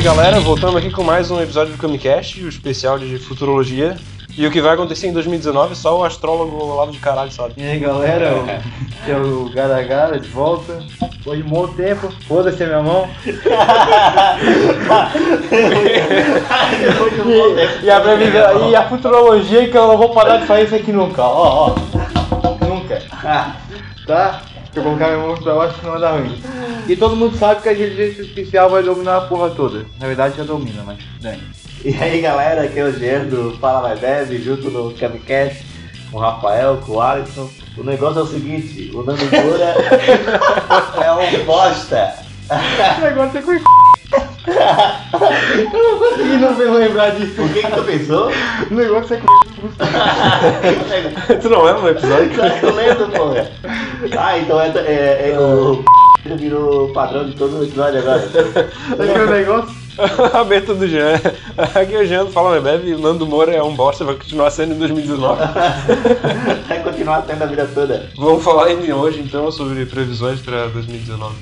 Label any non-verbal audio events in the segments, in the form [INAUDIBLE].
E aí galera, voltamos aqui com mais um episódio do Camicast, o especial de futurologia. E o que vai acontecer em 2019 só o astrólogo Olavo de caralho sabe. E aí galera, o- que é o Gara Gara de volta. Foi um bom tempo, foda-se a minha mão. E, e a e a futurologia que eu não vou parar de fazer isso aqui nunca, ó, ó. Nunca. Tá? Se eu colocar minha mão pra baixo não vai dar ruim. E todo mundo sabe que a inteligência artificial vai dominar a porra toda. Na verdade já domina, mas dane. E aí galera, aqui é o Jean do Fala Mais Bebe, junto no Camicast, com o Rafael, com o Alisson. O negócio é o seguinte, o Nando Moura [LAUGHS] é um bosta. O negócio é com [LAUGHS] E não vem lembrar disso. O que que tu pensou? [LAUGHS] O negócio é com [LAUGHS] tu não lembra no episódio? Claro que eu lembro, porra. Ah, então é, é, é o [LAUGHS] virou padrão de todo o episódio agora. aquele negócio. a abertura do Jean. Aqui é o Jean Fala Me Bebe o Nando Moura é um bosta, vai continuar sendo em 2019. Vai continuar tendo a vida toda. Vamos falar ainda hoje então sobre previsões para 2019.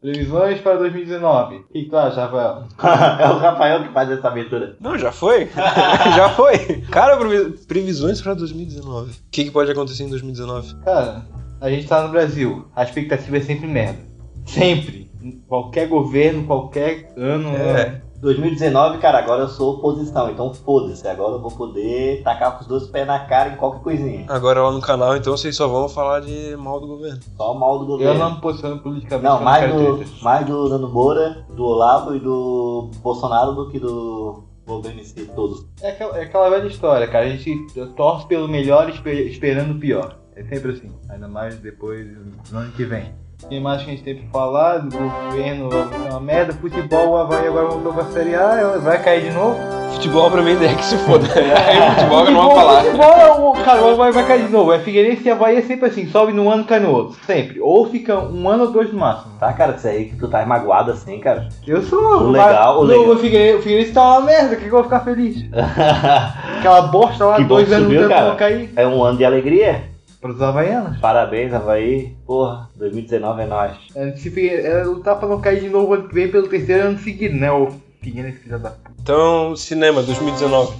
Previsões para 2019. O que, que tu acha, Rafael? [LAUGHS] É o Rafael que faz essa abertura. Não, já foi? [LAUGHS] já foi. Cara, previ- previsões para 2019. O que, que pode acontecer em 2019? Cara, a gente tá no Brasil. A expectativa é sempre merda. Sempre. Qualquer governo, qualquer ano. É. 2019, cara, agora eu sou oposição, então foda-se. Agora eu vou poder tacar com os dois pés na cara em qualquer coisinha. Agora lá no canal, então vocês só vão falar de mal do governo. Só o mal do Eu governo. não me posiciono politicamente. Não, eu mais do, mais do Nando Moura, do Olavo e do Bolsonaro do que do governo em si todo. É aquela, é aquela velha história, cara. A gente torce pelo melhor espe- esperando o pior. É sempre assim. Ainda mais depois no ano que vem. Mais que a gente tem pra falar do governo, vai ser uma merda. Futebol, o Havaí agora voltou pra Série A, vai cair de novo. Futebol pra mim é que se foda. Aí futebol que eu não vou falar. Futebol, é cara, o Havaí vai cair de novo. É Figueirense e Havaí é sempre assim, sobe num ano cai no outro. Sempre. Ou fica um ano ou dois no máximo. Tá, cara, isso aí que tu tá magoado assim, cara. Eu sou. O legal, o legal. O Figueirense, o Figueirense tá uma merda, que eu vou ficar feliz. [LAUGHS] Aquela bosta lá, Que dois anos subiu, tentando cara. cair. é um ano de alegria. Para os havaianos. Parabéns, Havaí. Porra, 2019 é nóis. É, se Figue- é lutar pra não cair de novo ano que vem pelo terceiro ano seguido, né? O Figueirense filha da puta. Então, cinema 2019.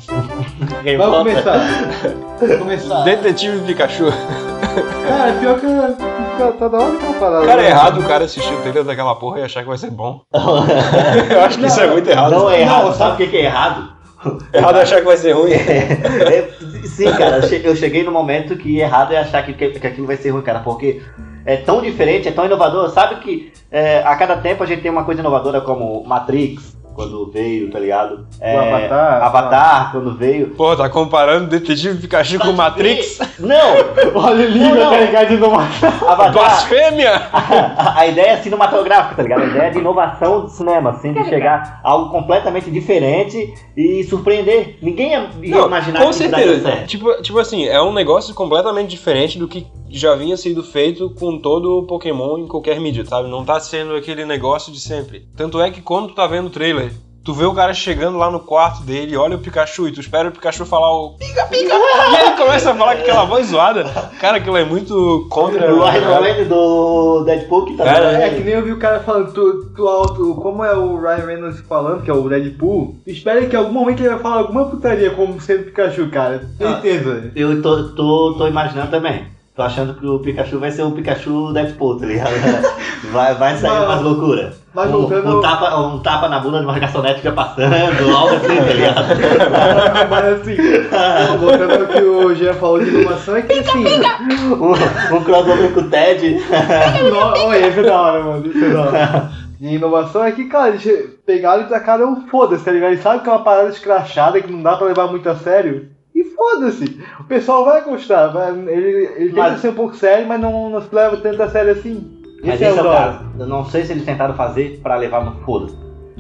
Quem Vamos começar. Vamos [LAUGHS] começar. Detetive Pikachu. Cara, pior que tá, tá da hora que eu falar. Cara, é errado o cara assistir o trailer daquela porra e achar que vai ser bom. [LAUGHS] Eu acho que isso é muito errado. Não é errado, Não, sabe o que é errado? [LAUGHS] Errado achar que vai ser ruim. [LAUGHS] É, sim, cara, eu cheguei no momento que errado é achar que, que, que aquilo vai ser ruim, cara, porque é tão diferente, é tão inovador. Sabe que é, a cada tempo a gente tem uma coisa inovadora como Matrix, quando veio, tá ligado? É, Avatar. Avatar, quando veio. Pô, tá comparando Detetive Pikachu com Matrix? Não! [LAUGHS] Olha o livro, tá ligado? Avatar, Blasfêmia! a, [LAUGHS] a ideia é cinematográfica, tá ligado? A ideia é de inovação do cinema, assim, de chegar a algo completamente diferente e surpreender. Ninguém ia, ia Não, imaginar com que isso daria certeza. certo. Tipo, tipo assim, é um negócio completamente diferente do que já vinha sido feito com todo o Pokémon em qualquer mídia, sabe? Não tá sendo aquele negócio de sempre. Tanto é que quando tu tá vendo o trailer, tu vê o cara chegando lá no quarto dele, olha o Pikachu e tu espera o Pikachu falar o pica, pica, e ele começa a falar com aquela voz zoada. Cara, aquilo é muito contra. O Ryan Reynolds do Deadpool que tá Cara, dando- É que nem eu vi o cara falando, tu, tu, alto, como é o Ryan Reynolds falando, que é o Deadpool, espera que em algum momento ele vai falar alguma putaria como sendo Pikachu, cara. Certeza. Eu tô, tô, tô imaginando também. Tô achando que o Pikachu vai ser o Pikachu Deadpool, tá ligado? [LAUGHS] Vai, vai sair Mas- umas loucuras. mas um, voltando- um, tapa, um tapa na bunda de uma garçonete fica passando, algo assim, tá ligado? [LAUGHS] Mas assim, voltando ao que o Jean falou de inovação, é que assim. Um, um crossover com o Ted. [LAUGHS] no- Olha, isso é da hora, mano. Isso é da hora. E inovação é que, cara, eles pegaram e tacaram um foda-se, tá ligado? Eles sabem que é uma parada escrachada que não dá pra levar muito a sério. E foda-se. O pessoal vai gostar. Vai, ele ele tenta Mas- ser um pouco sério, mas não, leva tanto a sério assim. Mas Esse esse é o da hora. caso. Eu não sei se eles tentaram fazer pra levar no foda-se.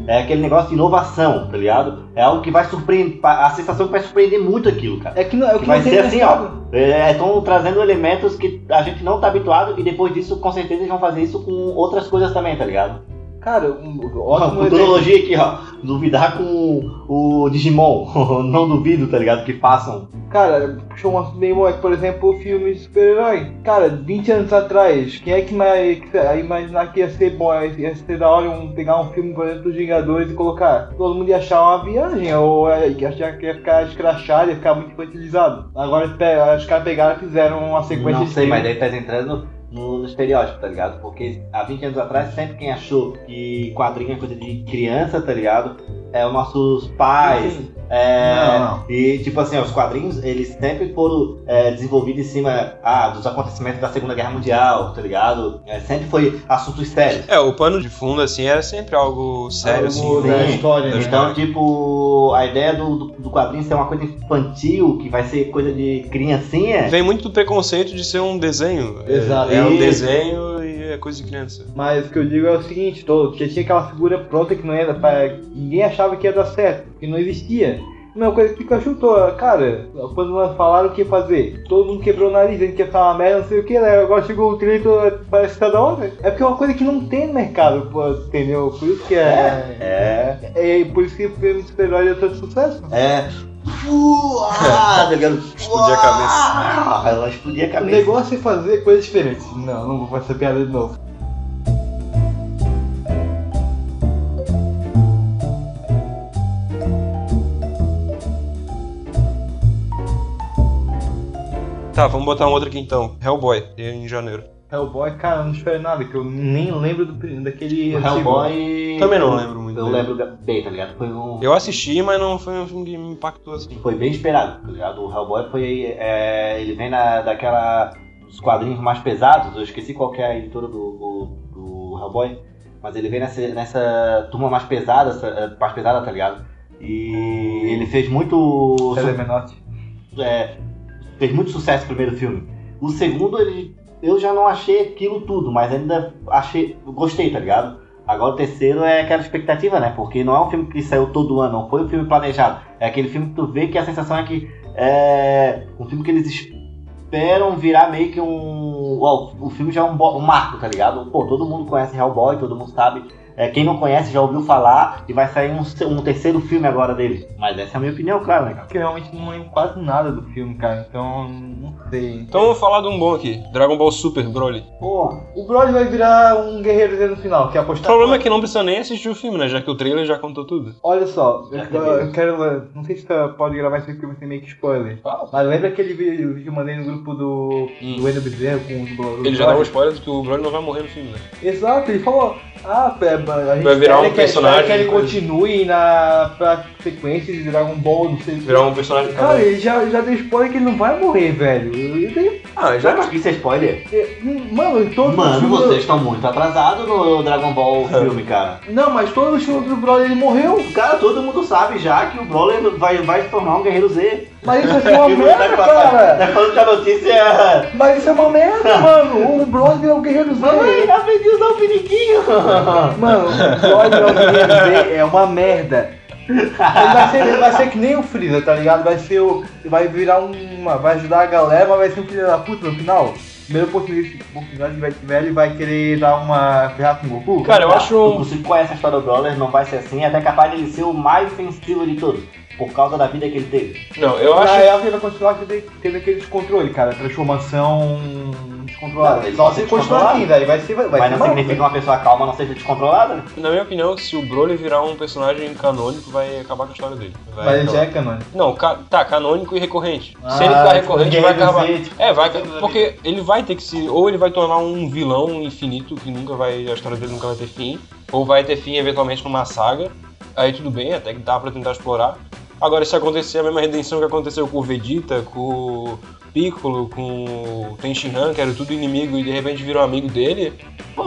É aquele negócio de inovação, tá ligado? É algo que vai surpreender. A sensação que vai surpreender muito aquilo, cara. É que, não, é o Que que vai ser assim, ó. Estão trazendo elementos que a gente não tá habituado e depois disso, com certeza, eles vão fazer isso com outras coisas também, tá ligado? Cara, um ótimo futurologia aqui, ó. Duvidar com o Digimon. [LAUGHS] não duvido, tá ligado? Que façam. Cara, puxou um assunto bem bom, por exemplo, o filme de super-herói. Cara, 20 anos atrás, quem é que ia imaginar que ia ser bom, ia ser da hora um, pegar um filme, por exemplo, dos Vingadores e colocar? Todo mundo ia achar uma viagem, ou é, ia achar que ia ficar escrachado, ia ficar muito infantilizado. Agora os caras pegaram e fizeram uma sequência Não de sei, mas daí tá entrando no, no estereótipo, tá ligado? Porque há 20 anos atrás, sempre quem achou que quadrinho é coisa de criança, tá ligado? É os nossos pais. Sim. É, Não, não. E, tipo assim, ó, os quadrinhos, eles sempre foram é, desenvolvidos em cima ah, dos acontecimentos da Segunda Guerra Mundial, tá ligado? É, sempre foi assuntos sérios. É, o pano de fundo, assim, era sempre algo sério, assim. Algo da Sim. história, né? Da Então, tipo, a ideia do, do, do quadrinho ser uma coisa infantil, que vai ser coisa de criancinha, Vem muito do preconceito de ser um desenho. É- Exato. É, um Isso. desenho é coisa de criança. Mas o que eu digo é o seguinte, todo, que tinha aquela figura pronta que não ia pra. Ninguém achava que ia dar certo, que não existia. A mesma coisa que Pikachu, tô, cara, quando falaram o que fazer, todo mundo quebrou o nariz, dizendo que ia ficar uma merda, não sei o que, né? Agora chegou o trailer, parece que tá da hora. É porque é uma coisa que não tem no mercado, pô, entendeu? Por isso que é. é, É, por isso que o filme de super-herói é tanto sucesso. é. Uá, [LAUGHS] tá ligado? Explodir a cabeça. Ah, ela explodia a O cabeça. negócio é fazer coisas diferentes. Não, não vou fazer essa piada de novo. Tá, vamos botar um outro aqui então. Hellboy, em janeiro. Hellboy, cara, eu não espero nada, que eu nem lembro do, daquele. O Hellboy. Também não lembro muito Eu dele. lembro bem, tá ligado? Foi um. Eu assisti, mas não foi um filme que me impactou assim. Foi bem esperado, tá ligado? O Hellboy foi. é, ele vem na, daquela. dos quadrinhos mais pesados, eu esqueci qual que é a editora do, do, do Hellboy, mas ele vem nessa, nessa turma mais pesada, essa- é, mais pesada, tá ligado? E ele fez muito. Telemenote. é, fez muito sucesso o primeiro filme. O segundo, ele, eu já não achei aquilo tudo, mas ainda achei, gostei, tá ligado? Agora o terceiro é aquela expectativa, né? Porque não é um filme que saiu todo ano, não foi um filme planejado. É aquele filme que tu vê que a sensação é que é um filme que eles esperam virar meio que um. Ó, o filme já é um, um marco, tá ligado? Pô, todo mundo conhece Hellboy, todo mundo sabe. É, quem não conhece já ouviu falar e vai sair um, um terceiro filme agora dele. Mas essa é a minha opinião, claro, né, cara? Porque eu realmente não lembro quase nada do filme, cara. Então, não sei. Então vamos falar de um bom aqui. Dragon Ball Super Broly. Pô, o Brody vai virar um guerreiro no final, que é O apostar. problema é que não precisa nem assistir o filme, né? Já que o trailer já contou tudo. Olha só, eu, eu- eu quero. Não sei se você pode gravar porque vai ser meio que spoiler. Mas lembra aquele vídeo que eu mandei no grupo do. Hum. do Bezerra com o Ele já dá um spoiler de que o Broly não vai morrer no filme, né? Exato, ele falou. Ah, a gente Vai virar um personagem, que ele coisa. continue na pra sequência de Dragon Ball, não sei. Virar um personagem Cara, ele já, já deu spoiler que ele não vai morrer, velho. Tem- Ah, Já acho que isso é spoiler? Mano, em todos os Mano, filmes- vocês estão muito atrasados no Dragon Ball filme, cara. Não, mas todos os filmes do Brody ele morreu. Cara, todo mundo sabe já que o Broly vai, vai se tornar um guerreiro Z. Mas isso é [LAUGHS] uma Que merda, tá cara. Tá falando que a notícia. Mas isso é uma merda, [LAUGHS] mano. O Brody é o guerreiro Z. Mamãe, aprendi a usar o piniquinho. [LAUGHS] Mano, o Brody é o guerreiro Z é uma merda. Ele vai, ser, ele vai ser que nem o Freeza, tá ligado? Vai ser o. Vai virar uma. Vai ajudar a galera, mas vai ser um filho da puta no final. Primeira oportunidade oportunidade que vai tiver, ele vai querer dar uma ferrada com o Goku. Cara, eu acho Tu um. você conhece a história do Broly, não vai ser assim, é até capaz de ele ser o mais ofensivo de todos. Por causa da vida que ele teve. Não, eu Na acho. real, ele vai continuar tendo, tendo aquele descontrole, cara. Transformação descontrolada. Não, ele Só se continuar assim, daí vai ser. Vai, vai Mas ser não mal, significa que uma pessoa calma não seja descontrolada. né? Na minha opinião, se o Broly virar um personagem canônico, vai acabar com a história dele. Vai Mas ele já é canônico. Não, ca- tá, canônico e recorrente. Ah, se ele ficar recorrente, vai acabar. Z, tipo, É, vai. Porque ele vai ter que se. Ou ele vai tornar um vilão infinito, que nunca vai. A história dele nunca vai ter fim. Ou vai ter fim eventualmente numa saga. Aí tudo bem, até que dá pra tentar explorar. Agora, se acontecer a mesma redenção que aconteceu com o Vegeta, com o Piccolo, com o Tenshinhan, que era tudo inimigo e de repente virou amigo dele, pô,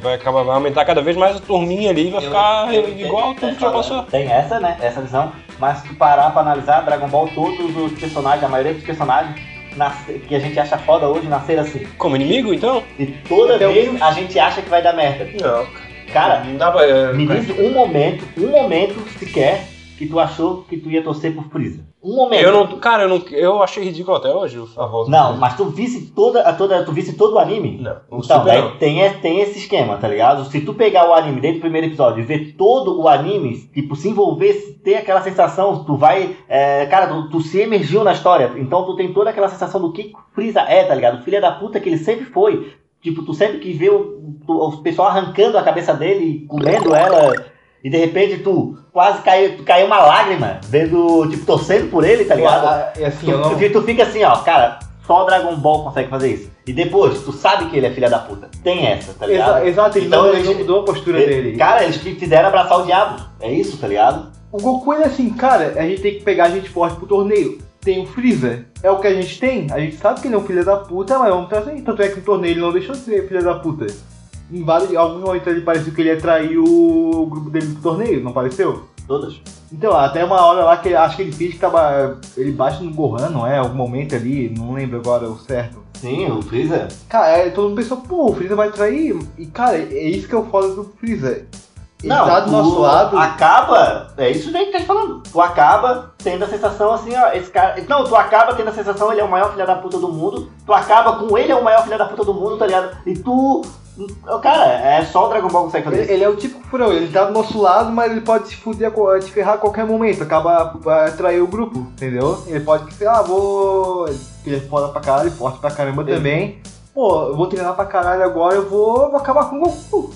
vai acabar, vai aumentar cada vez mais a turminha ali e vai ficar igual tudo que já passou. Tem essa, né? Essa visão. Mas se tu parar pra analisar Dragon Ball, todos os personagens, a maioria dos personagens nasce- que a gente acha foda hoje nasceram assim. Como inimigo, então? E toda Até vez a gente acha que vai dar merda. Não, Cara, não dá pra. é, me diz um momento, um momento sequer que tu achou que tu ia torcer por Freeza. Um momento. Eu não, cara, eu, não, eu achei ridículo até hoje a volta. Não, mas tu visse toda, a toda, tu visse todo o anime? Não, o Então, daí não. tem, tem esse esquema, tá ligado? Se tu pegar o anime desde o primeiro episódio e ver todo o anime, tipo, se envolver, ter aquela sensação, tu vai. é, cara, tu, tu se emergiu na história. Então tu tem toda aquela sensação do que Freeza é, tá ligado? Filha da puta que ele sempre foi. Tipo, tu sempre que vê o, o, o pessoal arrancando a cabeça dele e comendo ela. E de repente tu quase caiu, caiu uma lágrima, vendo, tipo, torcendo por ele, tá ligado? E assim, Tu, não... tu, tu fica assim, ó, cara, só Dragon Ball consegue fazer isso. E depois, tu sabe que ele é filha da puta. Tem essa, tá ligado? Exa- Exato, ele, Então não, ele não mudou a postura Ele- dele. Cara, eles fizeram abraçar o diabo. É isso, tá ligado? O Goku ele é assim, cara, a gente tem que pegar a gente forte pro torneio. Tem o Freeza, é o que a gente tem. A gente sabe que ele é um filho da puta, mas vamos trazer. Tanto é que no torneio ele não deixou de ser filho da puta. Em vários, em alguns momentos ele pareceu que ele ia trair o grupo dele pro torneio, não pareceu? Todas. Então, até uma hora lá que ele- acho que ele fez que tava. Ele bate no Gohan, não é? Algum momento ali, não lembro agora o certo. Sim, o Freeza. Cara, é, todo mundo pensou, pô, o Freeza vai trair. E cara, é isso que eu falo do Freeza. Ele Não, tá do nosso lado. acaba. É isso que tá te falando. Tu acaba tendo a sensação assim, ó, esse cara. Não, tu acaba tendo a sensação, ele é o maior filho da puta do mundo. Tu acaba com ele é o maior filho da puta do mundo, tá ligado? E tu. Cara, é só o Dragon Ball que consegue fazer Ele, isso. ele é o típico furão, ele tá do nosso lado, mas ele pode se fuder, te ferrar a qualquer momento, acaba a trair o grupo, entendeu? Ele pode ser, ah, vou. Ele é foda pra caralho, forte pra caramba também. Pô, eu vou treinar pra caralho agora, eu vou, vou acabar com o Goku.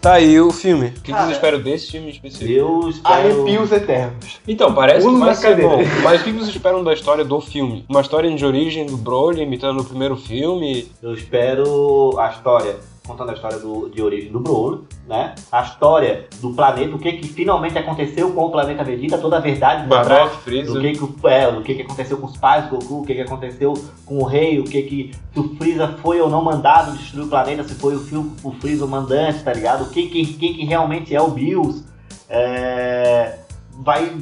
Tá aí o filme. O que, que vocês esperam desse filme em específico? Eu espero. Arrepios eternos. Então, parece que Pulo vai ser bom. Mas o que que vocês esperam da história do filme? Uma história de origem do Broly imitando o primeiro filme? Eu espero a história, contando a história do, de origem do Broly, né? A história do planeta, o que que finalmente aconteceu com o planeta Vegeta, toda a verdade por trás do que que, o- é, do que que aconteceu com os pais do Goku, o que que aconteceu com o rei, o que que se o Freeza foi ou não mandado destruir o planeta, se foi o, Fio- o Freeza o mandante, tá ligado? Quem que, quem que realmente é o Bills. É, vai,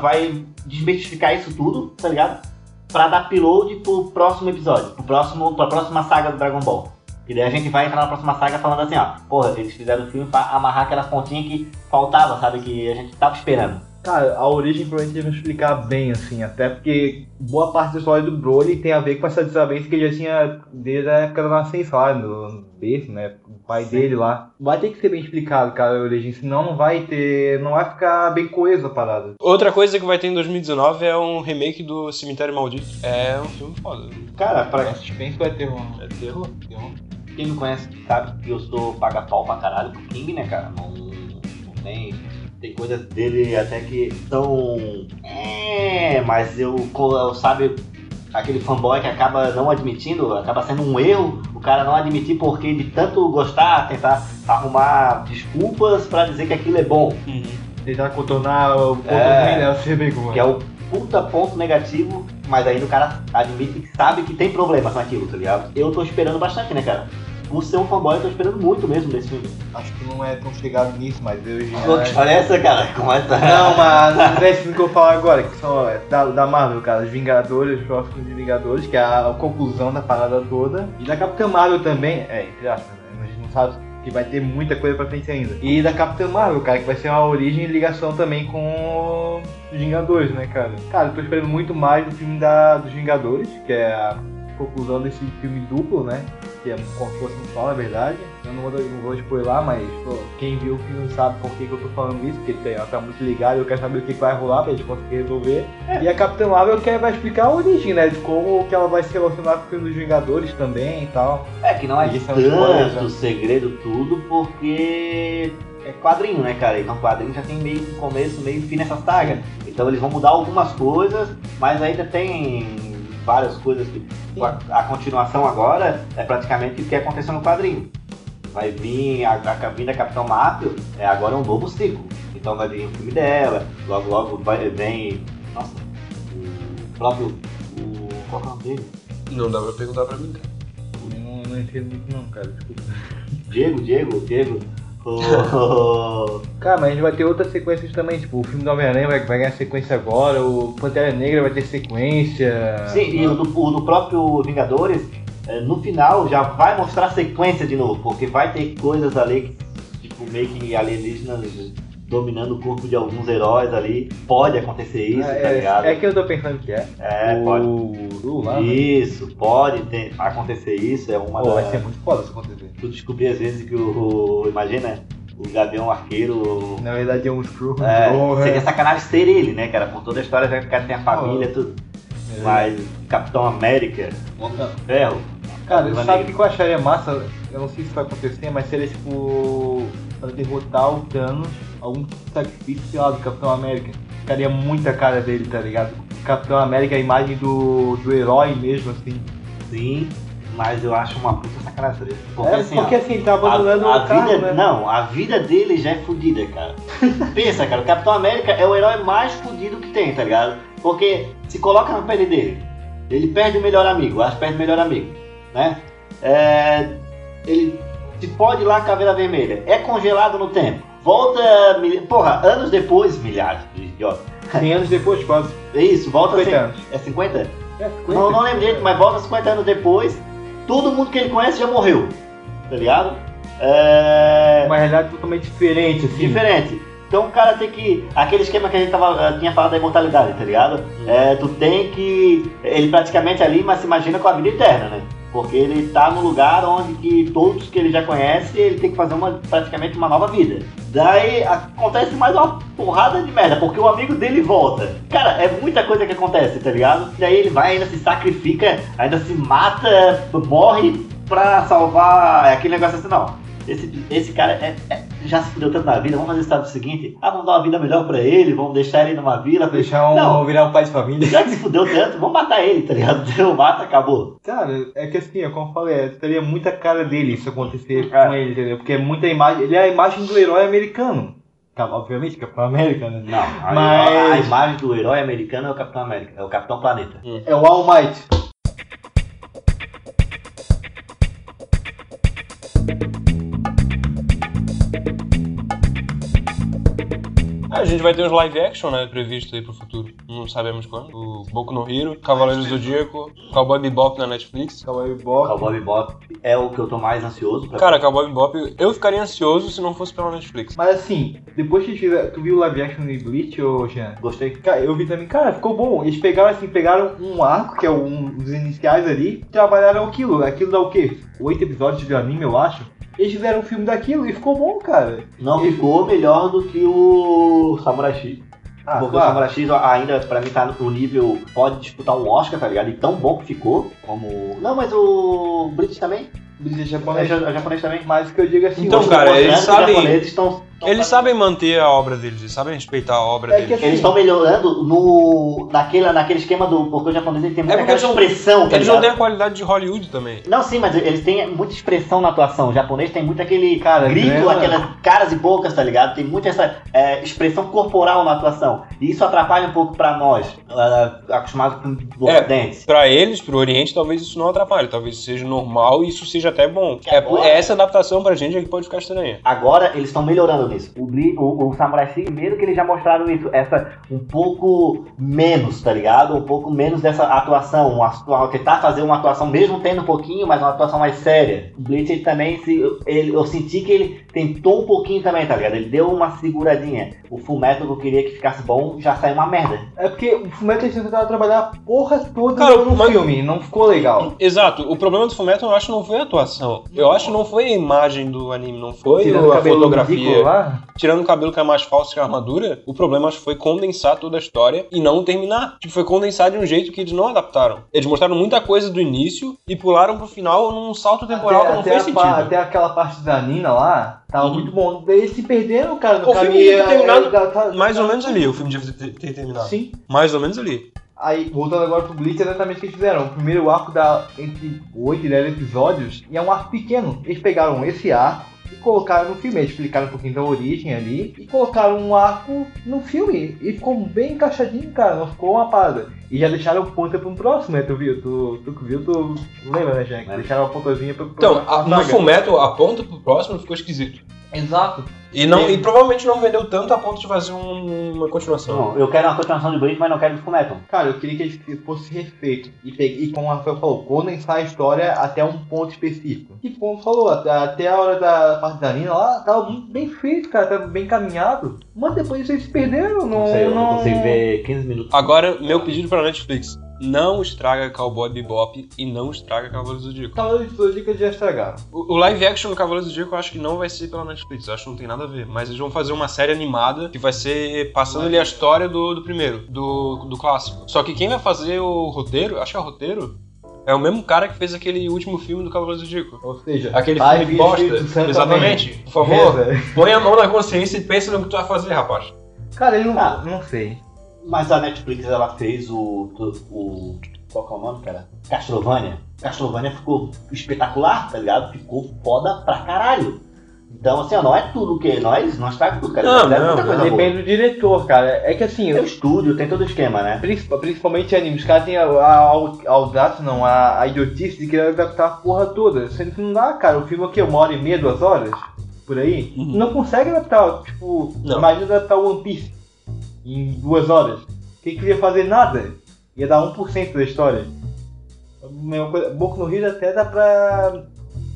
vai desmistificar isso tudo, tá ligado? Pra dar upload pro próximo episódio, pro próximo, pra próxima saga do Dragon Ball. E daí a gente vai entrar na próxima saga falando assim, ó, porra, eles fizeram o filme pra amarrar aquelas pontinhas que faltava, sabe? Que a gente tava esperando. Cara, a origem provavelmente vão explicar bem, assim, até porque boa parte da história do Broly tem a ver com essa desavença que ele já tinha desde a época da nascença lá, no berço, né? O pai dele lá. Vai ter que ser bem explicado, cara, a origem, senão não vai ter. não vai ficar bem coesa a parada. Outra coisa que vai ter em 2019 é um remake do Cemitério Maldito. É um filme foda. Cara, pra É suspense vai ter um. É terror. quem me conhece sabe que eu sou paga-pau pra caralho pro King, né, cara? Não, não tem. Tem coisas dele até que são. É, mas eu, eu sabe aquele fanboy que acaba não admitindo, acaba sendo um erro o cara não admitir porque de tanto gostar, tentar arrumar desculpas pra dizer que aquilo é bom. Tentar contornar o ponto É. ruim, né? Eu sei bem como é. Que é o puta ponto negativo, mas ainda o cara admite que sabe que tem problemas naquilo, tá ligado? Eu tô esperando bastante, né, cara? Por ser um fanboy, eu tô esperando muito mesmo desse filme. Acho que não é tão chegado nisso, mas eu já. Olha essa, cara, como é que tá? Não, mas não é filme que eu vou falar agora, que são é, da, da Marvel, cara, os Vingadores, os próximos de Vingadores, que é a, a conclusão da parada toda. E da Capitã Marvel também, é, entre aspas, né? A gente não sabe que vai ter muita coisa pra frente ainda. E da Capitã Marvel, cara, que vai ser uma origem e ligação também com os Vingadores, né, cara? Cara, eu tô esperando muito mais do filme da, dos Vingadores, que é a conclusão desse filme duplo, né? Que é como se fosse um só, na verdade. Eu não vou, não vou spoiler, mas pô, quem viu o filme sabe por que, que eu tô falando isso, porque ela tá muito ligada, eu quero saber o que, que vai rolar pra gente conseguir resolver. E a Capitã Marvel quer, vai explicar a origem, né? De como que ela vai se relacionar com o filme dos Vingadores também e tal. É que não é spoilers, tanto né? segredo tudo, porque é quadrinho, né, cara? Então quadrinho já tem meio começo, meio fim nessa saga. Então eles vão mudar algumas coisas, mas ainda tem várias coisas que. A, a continuação agora é praticamente o que aconteceu no quadrinho. Vai vir a, a vinda Capitão Marvel, é agora um novo ciclo. Então vai vir o filme dela, logo logo vai, vem. Nossa, o próprio. O, qual é o nome dele? Não dá pra perguntar pra mim, cara. Eu não, não entendo muito não, cara, desculpa. Diego, Diego, Diego, Cara, mas a gente vai ter outras sequências também, tipo, o filme do Homem-Aranha vai, vai ganhar sequência agora, o Pantera Negra vai ter sequência. Sim, e o do, o do próprio Vingadores, eh, no final já vai mostrar sequência de novo, porque vai ter coisas ali, que, tipo, meio que alienígenas dominando o corpo de alguns heróis ali. Pode acontecer isso, é, tá ligado? é, é que eu tô pensando que é. É, o... pode. o lá, né? Isso, pode ter- acontecer isso, é uma Pô, vai das. ser muito foda se acontecer. Tu descobrir às vezes que o. o- imagina, o Gavião Arqueiro. Na verdade é um Screw. É, [LAUGHS] Porra. seria sacanagem ser ele, né, cara? Por toda a história, já que o cara tem a família, tudo. É. Mas Capitão América, de Ferro. Cara, sabe o que eu acharia massa? Eu não sei se vai acontecer, mas seria tipo. Pra derrotar o Thanos, algum sacrifício, sei lá, do Capitão América. Ficaria muita cara dele, tá ligado? Capitão América, a imagem do, do herói mesmo, assim. Sim, mas eu acho uma puta sacanagem. Porque é, assim, porque ó, assim, ele tá abandonando a, a o carro, vida, né? Não, a vida dele já é fodida, cara. [LAUGHS] Pensa, cara, o Capitão América é o herói mais fodido que tem, tá ligado? Porque se coloca na pele dele, ele perde o melhor amigo, acho que perde o melhor amigo, né? É, ele se pode ir lá caveira vermelha, é congelado no tempo, volta, mil- porra, anos depois, milhares de idiotas. 100 anos depois, quase. É isso, volta 50 assim, anos. é 50? É, 50. Não, não lembro direito, mas volta 50 anos depois, todo mundo que ele conhece já morreu, tá ligado? É... Uma realidade totalmente diferente, assim. Diferente. Então o cara tem que. Aquele esquema que a gente tava, eh, tinha falado da imortalidade, tá ligado? É, tu tem que. Ele praticamente ali, mas se imagina com a vida eterna, né? Porque ele tá no lugar onde que todos que ele já conhece, ele tem que fazer uma, praticamente uma nova vida. Daí acontece mais uma porrada de merda, porque o amigo dele volta. Cara, é muita coisa que acontece, tá ligado? Daí ele vai, ainda se sacrifica, ainda se mata, morre pra salvar. É aquele negócio assim, não. Esse, esse cara é- é- já se fudeu tanto na vida, vamos fazer o seguinte: ah, vamos dar uma vida melhor pra ele, vamos deixar ele numa vila. Deixar um, Não, virar um pai de família. já que se fudeu tanto, vamos matar ele, tá ligado? [LAUGHS] Deu, mata, acabou. Cara, é que assim, é como eu falei, é, teria muita cara dele isso acontecer É. com ele, entendeu? Porque é muita imagem. Ele é a imagem do herói americano. Tá, Obviamente, Capitão América, né? Não, a, Mas- a imagem do herói americano é o Capitão América, é o Capitão Planeta. É o All Might. A gente vai ter uns live action, né, previsto aí pro futuro. Não sabemos quando. O Boku no Hero, Cavaleiro do Zodíaco, Cowboy Bebop na Netflix. Cowboy Bebop. Cowboy Bebop é o que eu tô mais ansioso pra Cara, Cowboy Bebop, eu ficaria ansioso se não fosse pela Netflix. Mas assim, depois que tiver, tu viu o live action de Bleach, ô Jean? Gostei. Cara, eu vi também, cara, ficou bom. Eles pegaram assim, pegaram um arco, que é um dos iniciais ali, trabalharam aquilo. Aquilo dá o quê? Oito episódios de anime, eu acho. Eles fizeram um filme daquilo e ficou bom, cara. Não Ele- ficou melhor do que o Samurai X. Ah, Porque o claro. Samurai X ainda, pra mim, tá no nível. Pode disputar um Oscar, tá ligado? E tão bom que ficou. Como. Não, mas o Bleach também. Bleach é É japonês. ja- é japonês também. Mas que eu digo assim, Então, cara, eles sabem- Os japoneses estão. Eles sabem manter a obra deles, eles sabem respeitar a obra É que deles. assim, Eles estão melhorando no, naquele, naquele esquema do. Porque o japonês ele tem muita É aquela expressão, tá Eles não ligado? têm a qualidade de Hollywood também. Não, sim, mas eles têm muita expressão na atuação. O japonês tem muito aquele Cara, grito, grana. aquelas caras e bocas, tá ligado? Tem muita essa é, expressão corporal na atuação. E isso atrapalha um pouco pra nós, ah, acostumados com o É. Ocidente. Pra eles, pro Oriente, talvez isso não atrapalhe. Talvez seja normal e isso seja até bom. Que É, agora- é essa adaptação pra gente é que pode ficar estranha. Agora eles estão melhorando O, o, o Samurai X, primeiro que eles já mostraram isso, essa um pouco menos, tá ligado? Um pouco menos dessa atuação, uma, uma- tentar fazer uma atuação mesmo tendo um pouquinho, mas uma atuação mais séria. O Bleach ele também se ele, eu senti que ele tentou um pouquinho também, tá ligado? Ele deu uma seguradinha. O Fullmetal que eu queria que ficasse bom já saiu uma merda. É porque o Fullmetal eles tentaram trabalhar a porra toda Cara, no mas- filme, não ficou legal. Exato, o problema do Fullmetal eu acho não foi a atuação. Eu acho que não foi a imagem do anime, não foi Tirando a fotografia. ridículo lá, Tirando o cabelo que é mais falso que a armadura, o problema foi condensar toda a história e não terminar. Tipo, foi condensar de um jeito que eles não adaptaram. Eles mostraram muita coisa do início e pularam pro final num salto temporal até, que não fez sentido. até aquela parte da Nina lá, tava Uhum. muito bom. Daí eles se perderam, cara, no O filme caminho. devia ter terminado é, da- da- Mais ou menos ali, o filme devia ter, ter terminado. Sim. Mais ou menos ali. Aí, voltando agora pro Bleach, é exatamente o que eles fizeram. O primeiro arco dá entre 8 e 10 episódios e é um arco pequeno. Eles pegaram esse arco e colocaram no filme. Eles explicaram um pouquinho da origem ali e colocaram um arco no filme. E ficou bem encaixadinho, cara. Não ficou uma parada. E já deixaram ponta pra um próximo, né? Tu viu? Tu, tu que viu, tu lembra, né, Jack? É. Deixaram uma pontazinha pra, pra Então, a, no. Fullmetal, a ponta pro próximo ficou esquisito. Exato. E, não, e provavelmente não vendeu tanto a ponto de fazer um- uma continuação. Não, eu quero uma continuação de Bleach, mas não quero de Fullmetal. Cara, eu queria que ele fosse refeito. E, pegue- e como o Rafael falou, condensar a história até um ponto específico. E como falou, até, até a hora da parte da Nina lá, tava muito bem feito, cara, tava bem caminhado. Mas depois vocês se perderam, não. Não sei, eu não consigo ver 15 minutos. Agora, meu pedido pra Netflix. Não estraga Cowboy Bebop e não estraga Cavaleiros do Zodíaco. Cavaleiros de Zodíaco já estragaram. O, o live action do Cavaleiros do Zodíaco eu acho que não vai ser pela Netflix, eu acho que não tem nada a ver. Mas eles vão fazer uma série animada que vai ser passando ali a história do, do primeiro, do, do clássico. Só que quem vai fazer o roteiro, acho que é o roteiro, é o mesmo cara que fez aquele último filme do Cavaleiros do Zodíaco. Ou seja, Aquele filme bosta. Exatamente. Por favor, Reza. põe a mão na consciência e pensa no que tu vai fazer, rapaz. Cara, eu não, Ah. não sei. Mas a Netflix ela fez o. o qual que é o nome, cara? Castlevania. Castlevania ficou espetacular, tá ligado? Ficou foda pra caralho. Então, assim, ó, não é tudo que nós, nós tá tudo, cara. Não, é não, não. boa. Depende do diretor, cara. É que assim, Tem o estúdio, tem todo o esquema, né? Princip- Principalmente anime, os caras têm a, a, a audácia, não, a, a idiotice de querer adaptar a porra toda. Sendo que não dá, cara. O filme aqui é uma hora e meia, duas horas, por aí. Uhum. Não consegue adaptar, tipo, Não. imagina adaptar One Piece em duas horas. Quem queria fazer nada? Ia dar 1% da história. A mesma coisa, Boku no Hero até dá pra,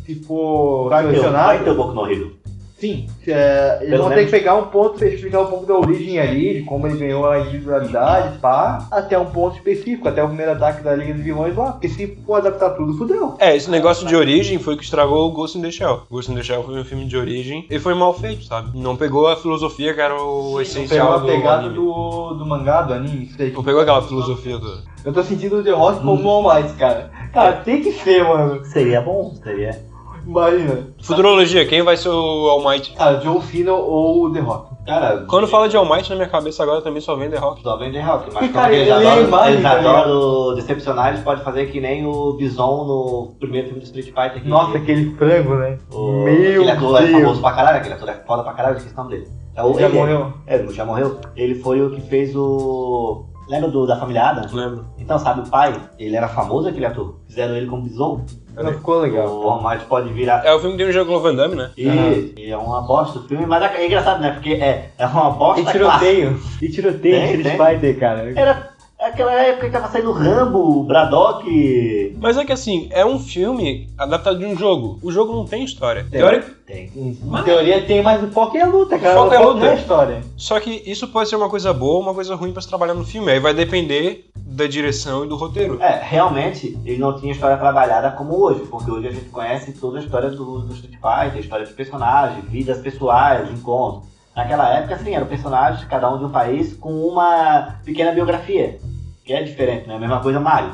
tipo, Vai ter, vai ter o Boku no Hero. Sim, é, eles Pelo vão ter menos. que pegar um ponto explicar um pouco da origem ali, de como ele ganhou a individualidade, pá, até um ponto específico, até o primeiro ataque da Liga dos Vilões lá, porque se for adaptar tudo, fudeu. É, esse negócio de origem foi o que estragou o Ghost in the Shell. Ghost in the Shell foi um filme de origem e foi mal feito, sabe? Não pegou a filosofia que era o Pegou essencial a do pegada anime. do, do mangá, do anime, isso aí. Não pegou aquela filosofia do... Eu tô sentindo o The Rock como um All Might, cara. Cara, tem que ser, mano. Seria bom, seria. Imagina. Futurologia, quem vai ser o All Might? Cara, John Cena ou o The Rock. Cara, Quando fala de All Might, na minha cabeça agora também só vem The Rock. Só vem The Rock, mas Cara, como eles ele é adoram, eles ligado? adoram decepcionar, eles podem fazer que nem o Bison no primeiro filme do Street Fighter. que- Nossa, aquele frango, né? o, Meu aquele ator é Deus. famoso pra caralho, aquele ator é foda pra caralho, esqueci o nome dele. É o, Ele já ele- morreu. É, ele já morreu. Ele foi o que fez o. Lembra do, da família Adams? Lembro. Então, sabe, o pai, ele era famoso aquele ator. Fizeram ele como Bison. Não ficou legal. O Almighty pode virar. É o filme que tem o jogo Van Damme, né? E, e é uma bosta o filme, mas é, é engraçado, né? Porque é, é uma bosta E clássica. tiroteio. E tiroteio, Tem, Street tem. Fighter, cara. Era aquela época que tava saindo Rambo, Braddock. Mas é que assim, é um filme adaptado de um jogo. O jogo não tem história. Tem. Teórico- Tem. Em teoria tem, mas o foco é a luta, cara. foco é a luta. não é a história. Só que isso pode ser uma coisa boa ou uma coisa ruim pra se trabalhar no filme. Aí vai depender da direção e do roteiro. É, realmente, ele não tinha história trabalhada como hoje, porque hoje a gente conhece toda a história do, do Street Fighter, história de personagens, vidas pessoais, encontros. Naquela época, assim, eram personagens, cada um de um país, com uma pequena biografia, que é diferente, né? A mesma coisa Mario.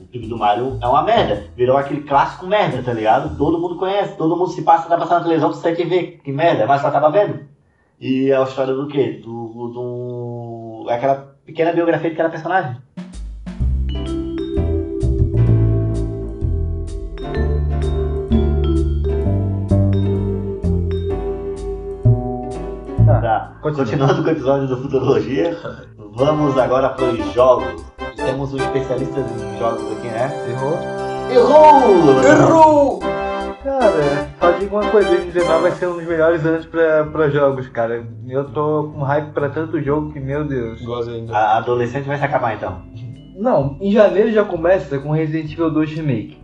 O filme do Mario é uma merda, virou aquele clássico merda, tá ligado? Todo mundo conhece, todo mundo se passa, tá passando na televisão, você tem que ver, que merda, mas só acaba vendo. E é a história do quê? Do, do, é aquela pequena biografia de cada personagem. Tá. Continua. Continuando com o episódio do Futurologia, [LAUGHS] vamos agora para os jogos. Temos os especialistas em jogos aqui, né? Errou? Errou! Errou! Cara, só digo uma coisa, 2019 vai ser um dos melhores anos pra, pra jogos, cara. Eu tô com hype pra tanto jogo que, meu Deus. Gosto ainda. A adolescente vai se acabar então. Não, em janeiro já começa com Resident Evil 2 Remake.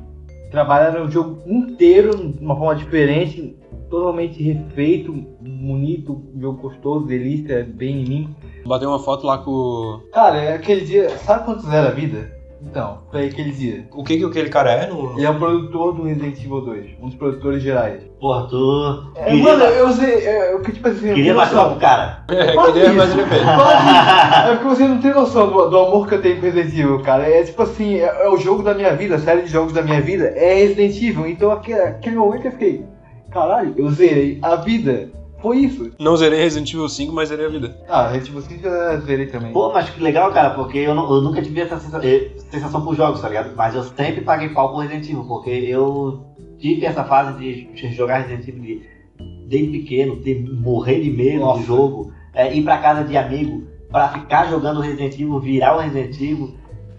Trabalharam o jogo inteiro de uma forma diferente, totalmente refeito, bonito, um jogo gostoso, delícia, bem em mim. Bateu uma foto lá com. o- Cara, é aquele dia, sabe quantos era a vida? Então, foi aquele dia. O que que aquele cara é no. Ele é o produtor do Resident Evil 2, um dos produtores gerais. Porra, tu. É, queria, mano, eu sei, é, eu que tipo assim, eu [LAUGHS] queria noção. pro cara. É, Quase queria, mas isso. ele fez. [LAUGHS] É porque você não tem noção do, do amor que eu tenho com Resident Evil, cara. É tipo assim, é, é o jogo da minha vida, a série de jogos da minha vida é Resident Evil. Então aquele, aquele momento eu fiquei, caralho, eu zerei a vida. Foi isso. Não zerei Resident Evil 5, mas zerei a vida. Ah, Resident Evil 5 eu zerei também. Pô, mas que legal, cara, porque eu, não- eu nunca tive essa eh, sensação por jogos, tá ligado? Mas eu sempre paguei pau por Resident Evil, porque eu tive essa fase de jogar Resident Evil de, desde pequeno, ter, morrer de medo Nossa. do jogo, eh, ir pra casa de amigo pra ficar jogando Resident Evil, virar o Resident Evil.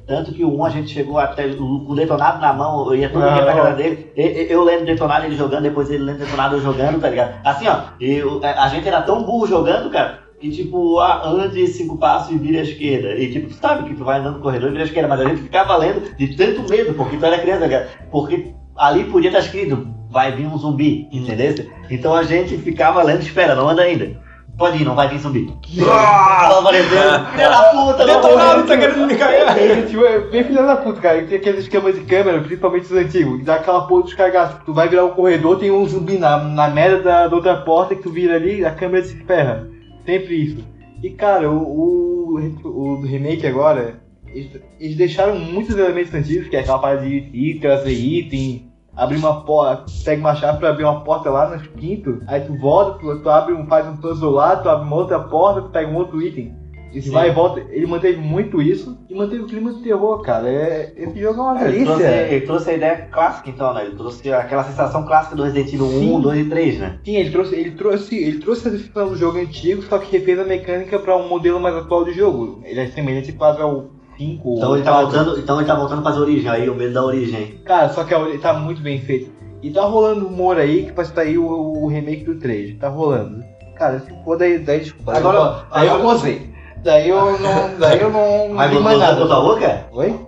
Tanto que o 1 a gente chegou até o- com o detonado na mão, eu ia todo dia pra casa dele. e- e- Eu lendo detonado, ele jogando, depois ele lendo detonado, eu jogando, tá ligado? Assim, ó, eu- a gente era tão burro jogando, cara, que tipo, ah, ande cinco passos e vira à esquerda. E tipo, tu sabe que tu vai andando no corredor e vira à esquerda, mas a gente ficava lendo de tanto medo, porque tu era criança, tá ligado? Porque ali podia estar escrito, vai vir um zumbi, entendeu? Então a gente ficava lendo, espera, não anda ainda. Pode ir, não vai vir zumbi. Ah, apareceu, filha da puta, não Detonado, tá querendo me cair. Ele, tipo, é bem filha da puta, cara. Tem aqueles esquemas de câmera, principalmente os antigos, que dá aquela porra dos cagaços. Tu vai virar um corredor, tem um zumbi na, na merda da, da outra porta que tu vira ali, a câmera se ferra. Sempre isso. E cara, o, o, o remake agora, eles, eles deixaram muitos elementos antigos, que é aquela parada de ir trazer item, abrir uma porta, pega uma chave pra abrir uma porta lá no quinto, aí tu volta, tu, tu abre um, faz um puzzle lá, tu abre uma outra porta, tu pega um outro item. Sim. vai e volta, ele manteve muito isso e manteve o clima de terror, cara. É, esse jogo é uma Ele trouxe, delícia. ele trouxe a ideia clássica, então, né? Ele trouxe aquela sensação clássica do Resident Evil 1, Sim. 2 e 3, né? Sim, ele trouxe, ele trouxe, ele trouxe a descrição do jogo antigo, só que refez a mecânica para um modelo mais atual de jogo. Ele é semelhante quase ao 5 Então ou ele tá 4. voltando, então ele tá voltando pras origens, aí o medo da origem. Cara, só que a- ele tá muito bem feito. E tá rolando rumor aí que vai sair o, o remake do 3. Tá rolando. Cara, se for daí, daí desculpa. Agora- daí eu gozei. Daí eu [LAUGHS] não. Daí eu não, não Mas digo botou mais nada. botou a boca? Oi?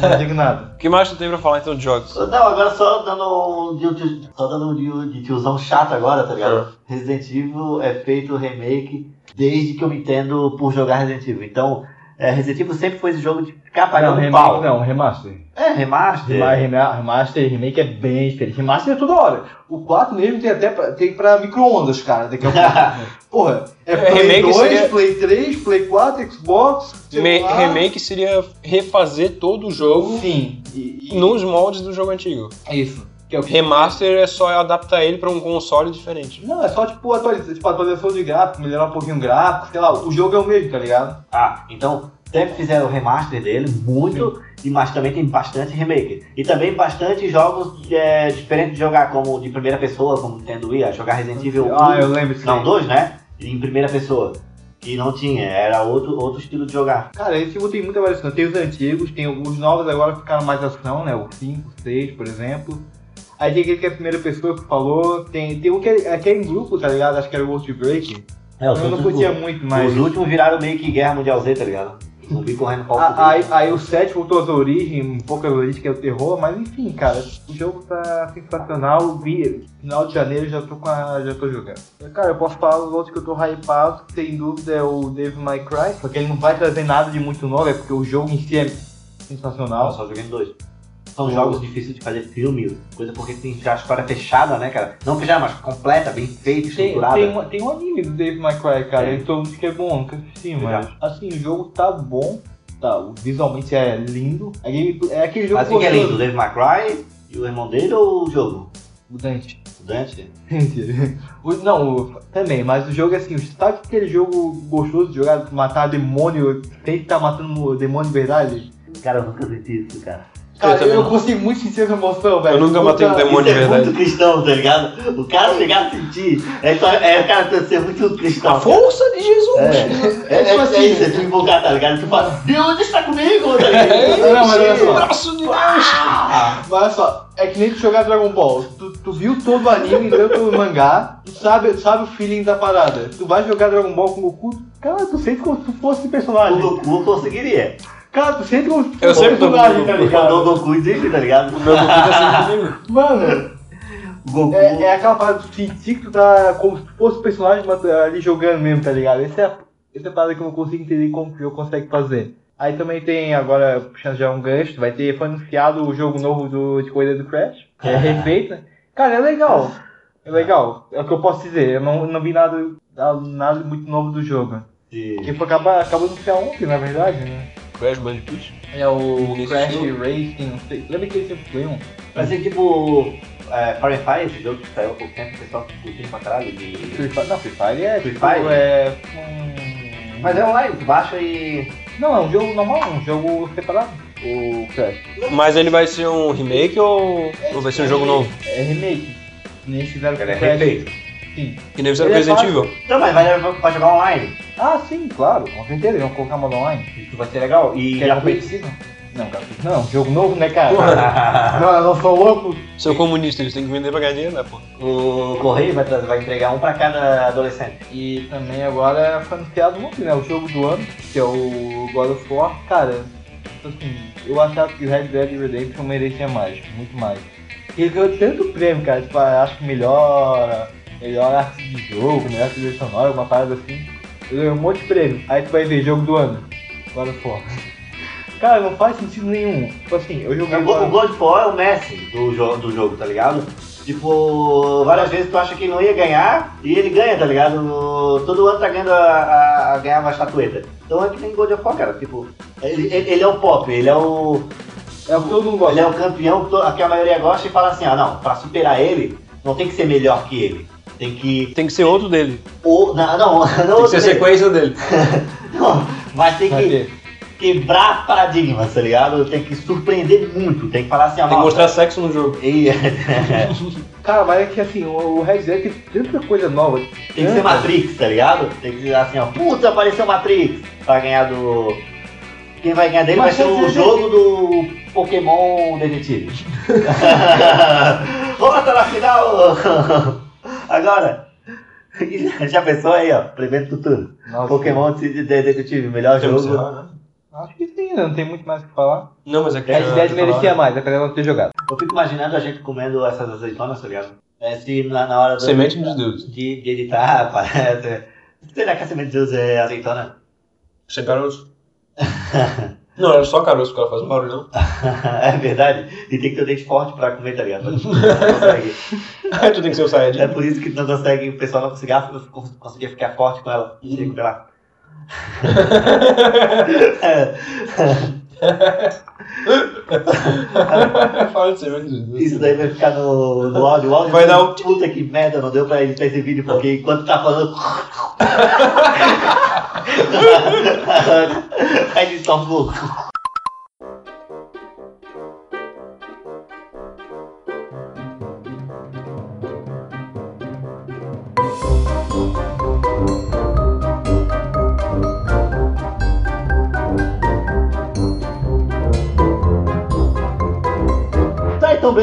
Não digo nada. O [LAUGHS] que mais tu tem pra falar então de jogos? Não, agora só dando um de, de- só dando um de, de tiozão chato agora, tá ligado? Resident Evil é feito remake desde que eu me entendo por jogar Resident Evil. Então, é, Resident Evil sempre foi esse jogo de ficar Não, pagando remake pau. não, remaster. É, remaster. Rema- rema- Remaster e remake é bem diferente. Remaster é toda hora. O 4 mesmo tem até pra, tem pra micro-ondas, cara. Daqui a pouco. [LAUGHS] Porra, é É, Play remake 2, seria- Play 3, Play 4, Xbox. Me- remake seria refazer todo o jogo Sim. E, e- nos moldes do jogo antigo. é isso. Que é o que Remaster é só adaptar ele pra um console diferente. Não, é só tipo atualização, tipo, atualização de gráfico, melhorar um pouquinho o gráfico, sei lá, o jogo é o mesmo, tá ligado? Ah, então sempre fizeram o remaster dele, muito, e mas também tem bastante remake. E também bastante jogos é, diferentes de jogar, como de primeira pessoa, como tendo Wii, jogar Resident Evil 1. Ah, eu lembro disso. Não, aí. dois, né? Em primeira pessoa. Que não tinha, era outro, outro estilo de jogar. Cara, esse jogo tem muita variação. Tem os antigos, tem os novos agora ficaram mais ação, né? O 5, 6, por exemplo. Aí tem aquele que é a primeira pessoa que falou. Tem, tem um que é, que é em grupo, tá ligado? Acho que era o Outbreak. É, Eu não curtia muito, mas. Os últimos viraram meio que Guerra Mundial Z, tá ligado? Zumbi correndo pau Aí, aí o 7 voltou às origens, um pouco às origens que é o terror, mas enfim, cara, o jogo tá sensacional. Vi, final de janeiro já tô com a, já tô jogando. Cara, eu posso falar dos outros que eu tô hypado, que sem dúvida é o Devil May Cry, porque ele não vai trazer nada de muito novo, é porque o jogo em si é sensacional. só joguei em dois. São jogos difíceis de fazer filme, coisa porque tem a história fechada, né, cara? Não fechada, mas completa, bem feita, Tem, estruturada. tem, um- tem um anime do May Cry, cara, É. diz que é bom, nunca assisti, mas assim, o jogo tá bom, tá, visualmente é lindo. A game, é aquele jogo Mas o que é lindo? O Dave McCry e o irmão dele ou o jogo? O Dante. O Dante? O- não, o- também, mas o jogo é assim, sabe aquele jogo gostoso de jogar, matar demônio, tem que estar matando o demônio de verdade? Cara, eu nunca senti isso, cara. Cara, eu, não. consigo muito sentir essa emoção, velho. Eu nunca matei um demônio. Isso de é verdade. muito cristão, tá ligado? O cara chegar a sentir. É, só, é o cara ter que ser muito cristão. Força de Jesus! É, é, é, tipo é, assim- isso, é tu invocar, tá ligado? Tu fala, Deus está comigo, tá ligado? [LAUGHS] Não, mas olha só. Braço de Deus! Mas olha só, é que nem tu jogar Dragon Ball. Tu, tu viu todo o anime, leu todo o mangá, tu sabe, sabe o feeling da parada. Tu vai jogar Dragon Ball com o Goku, cara, tu sente como se tu fosse O personagem. Goku conseguiria. Cara, tu sente como Eu sempre tô o personagem, tá Goku. O ligado? Goku existe, tá ligado? Meu Goku tá sempre comigo. Mano, O Goku. é, é aquela parada de tu sentir que tu tá como se tu fosse personagem mas, ali jogando mesmo, tá ligado? Essa é a, essa é a parada que eu não consigo entender como que o jogo consegue fazer. Aí também tem agora, puxando já um gancho, vai ter, foi anunciado o jogo novo do, de corrida do Crash, que é refeita. Cara, é legal. É legal. É o que eu posso dizer. Eu não, não vi nada, nada muito novo do jogo. Que foi acabar, acabou de anunciar ontem, na verdade, né? Crash Bandicoot? É o Crash? Racing, não sei. Lembra que esse sempre foi um? Vai ser tipo. É, Fire Fire, esse jogo que saiu há pouco tempo, o pessoal curtiu pra caralho. De... Free Fire, não, Free Fire é. Free tipo, Fire? É. Um... Mas é online, tu baixa e. Não, é um jogo normal, um jogo separado. O Crash. Mas ele vai ser um remake ou, ou vai ser um jogo novo? É remake. Nem fizeram com Ele é o Crash. refeito. Sim. Que nem fizeram é Resident fácil. Evil. Não, mas vai, vai jogar online. Ah, sim, claro, com certeza. Eles vão colocar modo online. Isso vai ser legal. E Que é já foi. competitivo. Não, cara, não, jogo novo, né, cara? [LAUGHS] não, eu não sou louco. Seu comunista, eles têm que vender pra ganhar dinheiro, né, pô? O Correio vai, vai entregar um pra cada adolescente. E também agora foi anunciado ontem, né? O jogo do ano, que é o God of War. Cara, assim, eu achava que o Red Dead Redemption merecia mais, muito mais. Ele ganhou tanto prêmio, cara, tipo, acho que melhor, melhor arte de jogo, melhor trilha sonora, alguma parada assim. Ele ganhou um monte de prêmio. Aí tu vai ver jogo do ano, God of War. Cara, não faz sentido nenhum. Tipo assim, eu joguei O, Go- o God of War é o Messi do, jo do jogo, tá ligado? Tipo, várias vezes tu acha que não ia ganhar e ele ganha, tá ligado? Todo ano tá ganhando a, a- a ganhar uma estatueta. Então é que tem God of War, cara. Tipo, ele, ele, ele é o pop, ele é o. É o que todo mundo gosta. Ele é o campeão que to- que a maioria gosta e fala assim, ah não, pra superar ele, não tem que ser melhor que ele. Tem que. Tem que ser outro dele. Ou, não, não, [LAUGHS] não, Tem que ser sequência dele. [LAUGHS] não, mas tem Vai que ter. quebrar paradigmas, tá ligado? Tem que surpreender muito. Tem que falar assim, ah, Tem que nossa, mostrar sexo no jogo. e- [LAUGHS] Cara, mas é que assim, o o Red Dead tem tanta coisa nova. Tem que ser Matrix, tá ligado? Tem que ser assim, ó, puta, apareceu Matrix pra ganhar do. Quem vai ganhar dele Mas vai ser o você- jogo do Pokémon Detetive. Volta na final! Agora! [LAUGHS] Já pensou aí, ó? Prevendo futuro. Nossa. Pokémon de- de- Detetive, melhor jogo. né? Acho que sim, não tem muito mais o que falar. Não, mas é que. Red Dead ah, merecia mais, apesar de não ter jogado. Eu fico imaginando a gente comendo essas azeitonas, tá ligado? É, se na, na hora do, Semente de Deus. de, de editar, [LAUGHS] parece. Será que a semente de Deus é azeitona? Sem caroço. [LAUGHS] Não, era só caroço que ela faz um barulhão. [LAUGHS] é verdade. E tem que ter o dente forte pra comer, tá ligado? Não [LAUGHS] consegue. Aí tu tem que ser o É Saiyajin. por isso que não consegue, o pessoal não conseguia, conseguia ficar forte com ela. Que comer lá. Fala [LAUGHS] Isso daí vai ficar no, no áudio. O áudio Vai dar um- Puta que merda, não deu pra editar esse vídeo, porque enquanto tá falando. [LAUGHS] [LAUGHS] A edição ficou. Tá, então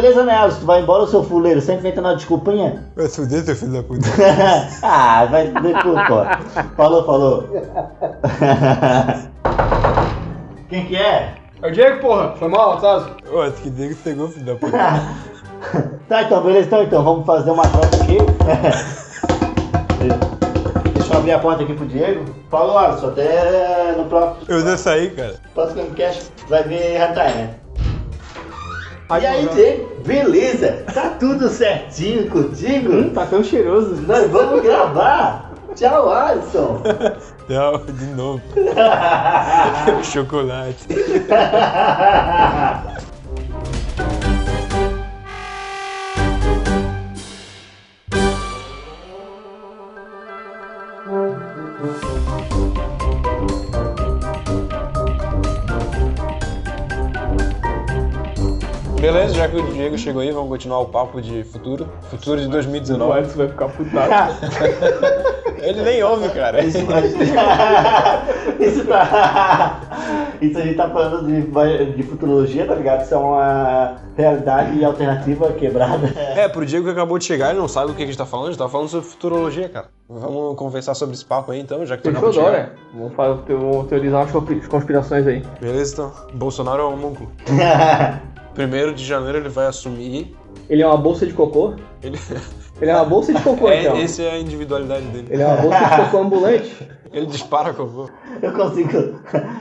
beleza, né, Alisson? Tu vai embora, seu fuleiro, sempre inventando uma desculpinha? [LAUGHS] Vai se fuder, seu filho da puta. [LAUGHS] ah, vai depois, pô. Falou, falou. [LAUGHS] Quem que é? É o Diego, porra. Foi mal, sabe? Ô, acho que Diego pegou, filho da puta. Tá, então, beleza, então, então, vamos fazer uma troca aqui. Deixa eu abrir a porta aqui pro Diego. Falou, Alisson, até no próximo, Eu já saí, cara. próximo Camcast vai ver Hentai, né? Ai, e aí. Diego, beleza? Tá tudo certinho contigo? Hum, tá tão cheiroso. Nós vamos gravar. Tchau, Alisson. [LAUGHS] Tchau, de novo. [LAUGHS] Chocolate. [LAUGHS] Beleza, já que o Diego chegou aí, vamos continuar o papo de futuro. Futuro de O 2019. Edson vai ficar putado. [LAUGHS] Ele nem ouve, cara. Isso, [LAUGHS] isso tá. [LAUGHS] Isso a gente tá falando de, de futurologia, tá ligado? Isso é uma realidade alternativa quebrada. É, pro Diego que acabou de chegar, ele não sabe do que a gente tá falando, a gente tá falando sobre futurologia, cara. Vamos conversar sobre esse papo aí então, já que tu acabou Fechou de chegar. né? Vamos, fazer, vamos teorizar umas conspi- conspirações aí. Beleza, então. Bolsonaro é um homúnculo. Primeiro de janeiro ele vai assumir. Ele é uma bolsa de cocô? Ele... [LAUGHS] Ele é uma bolsa de cocô, então. É, esse é a individualidade dele. Ele é uma bolsa de cocô ambulante? [LAUGHS] Ele dispara cocô. Eu consigo.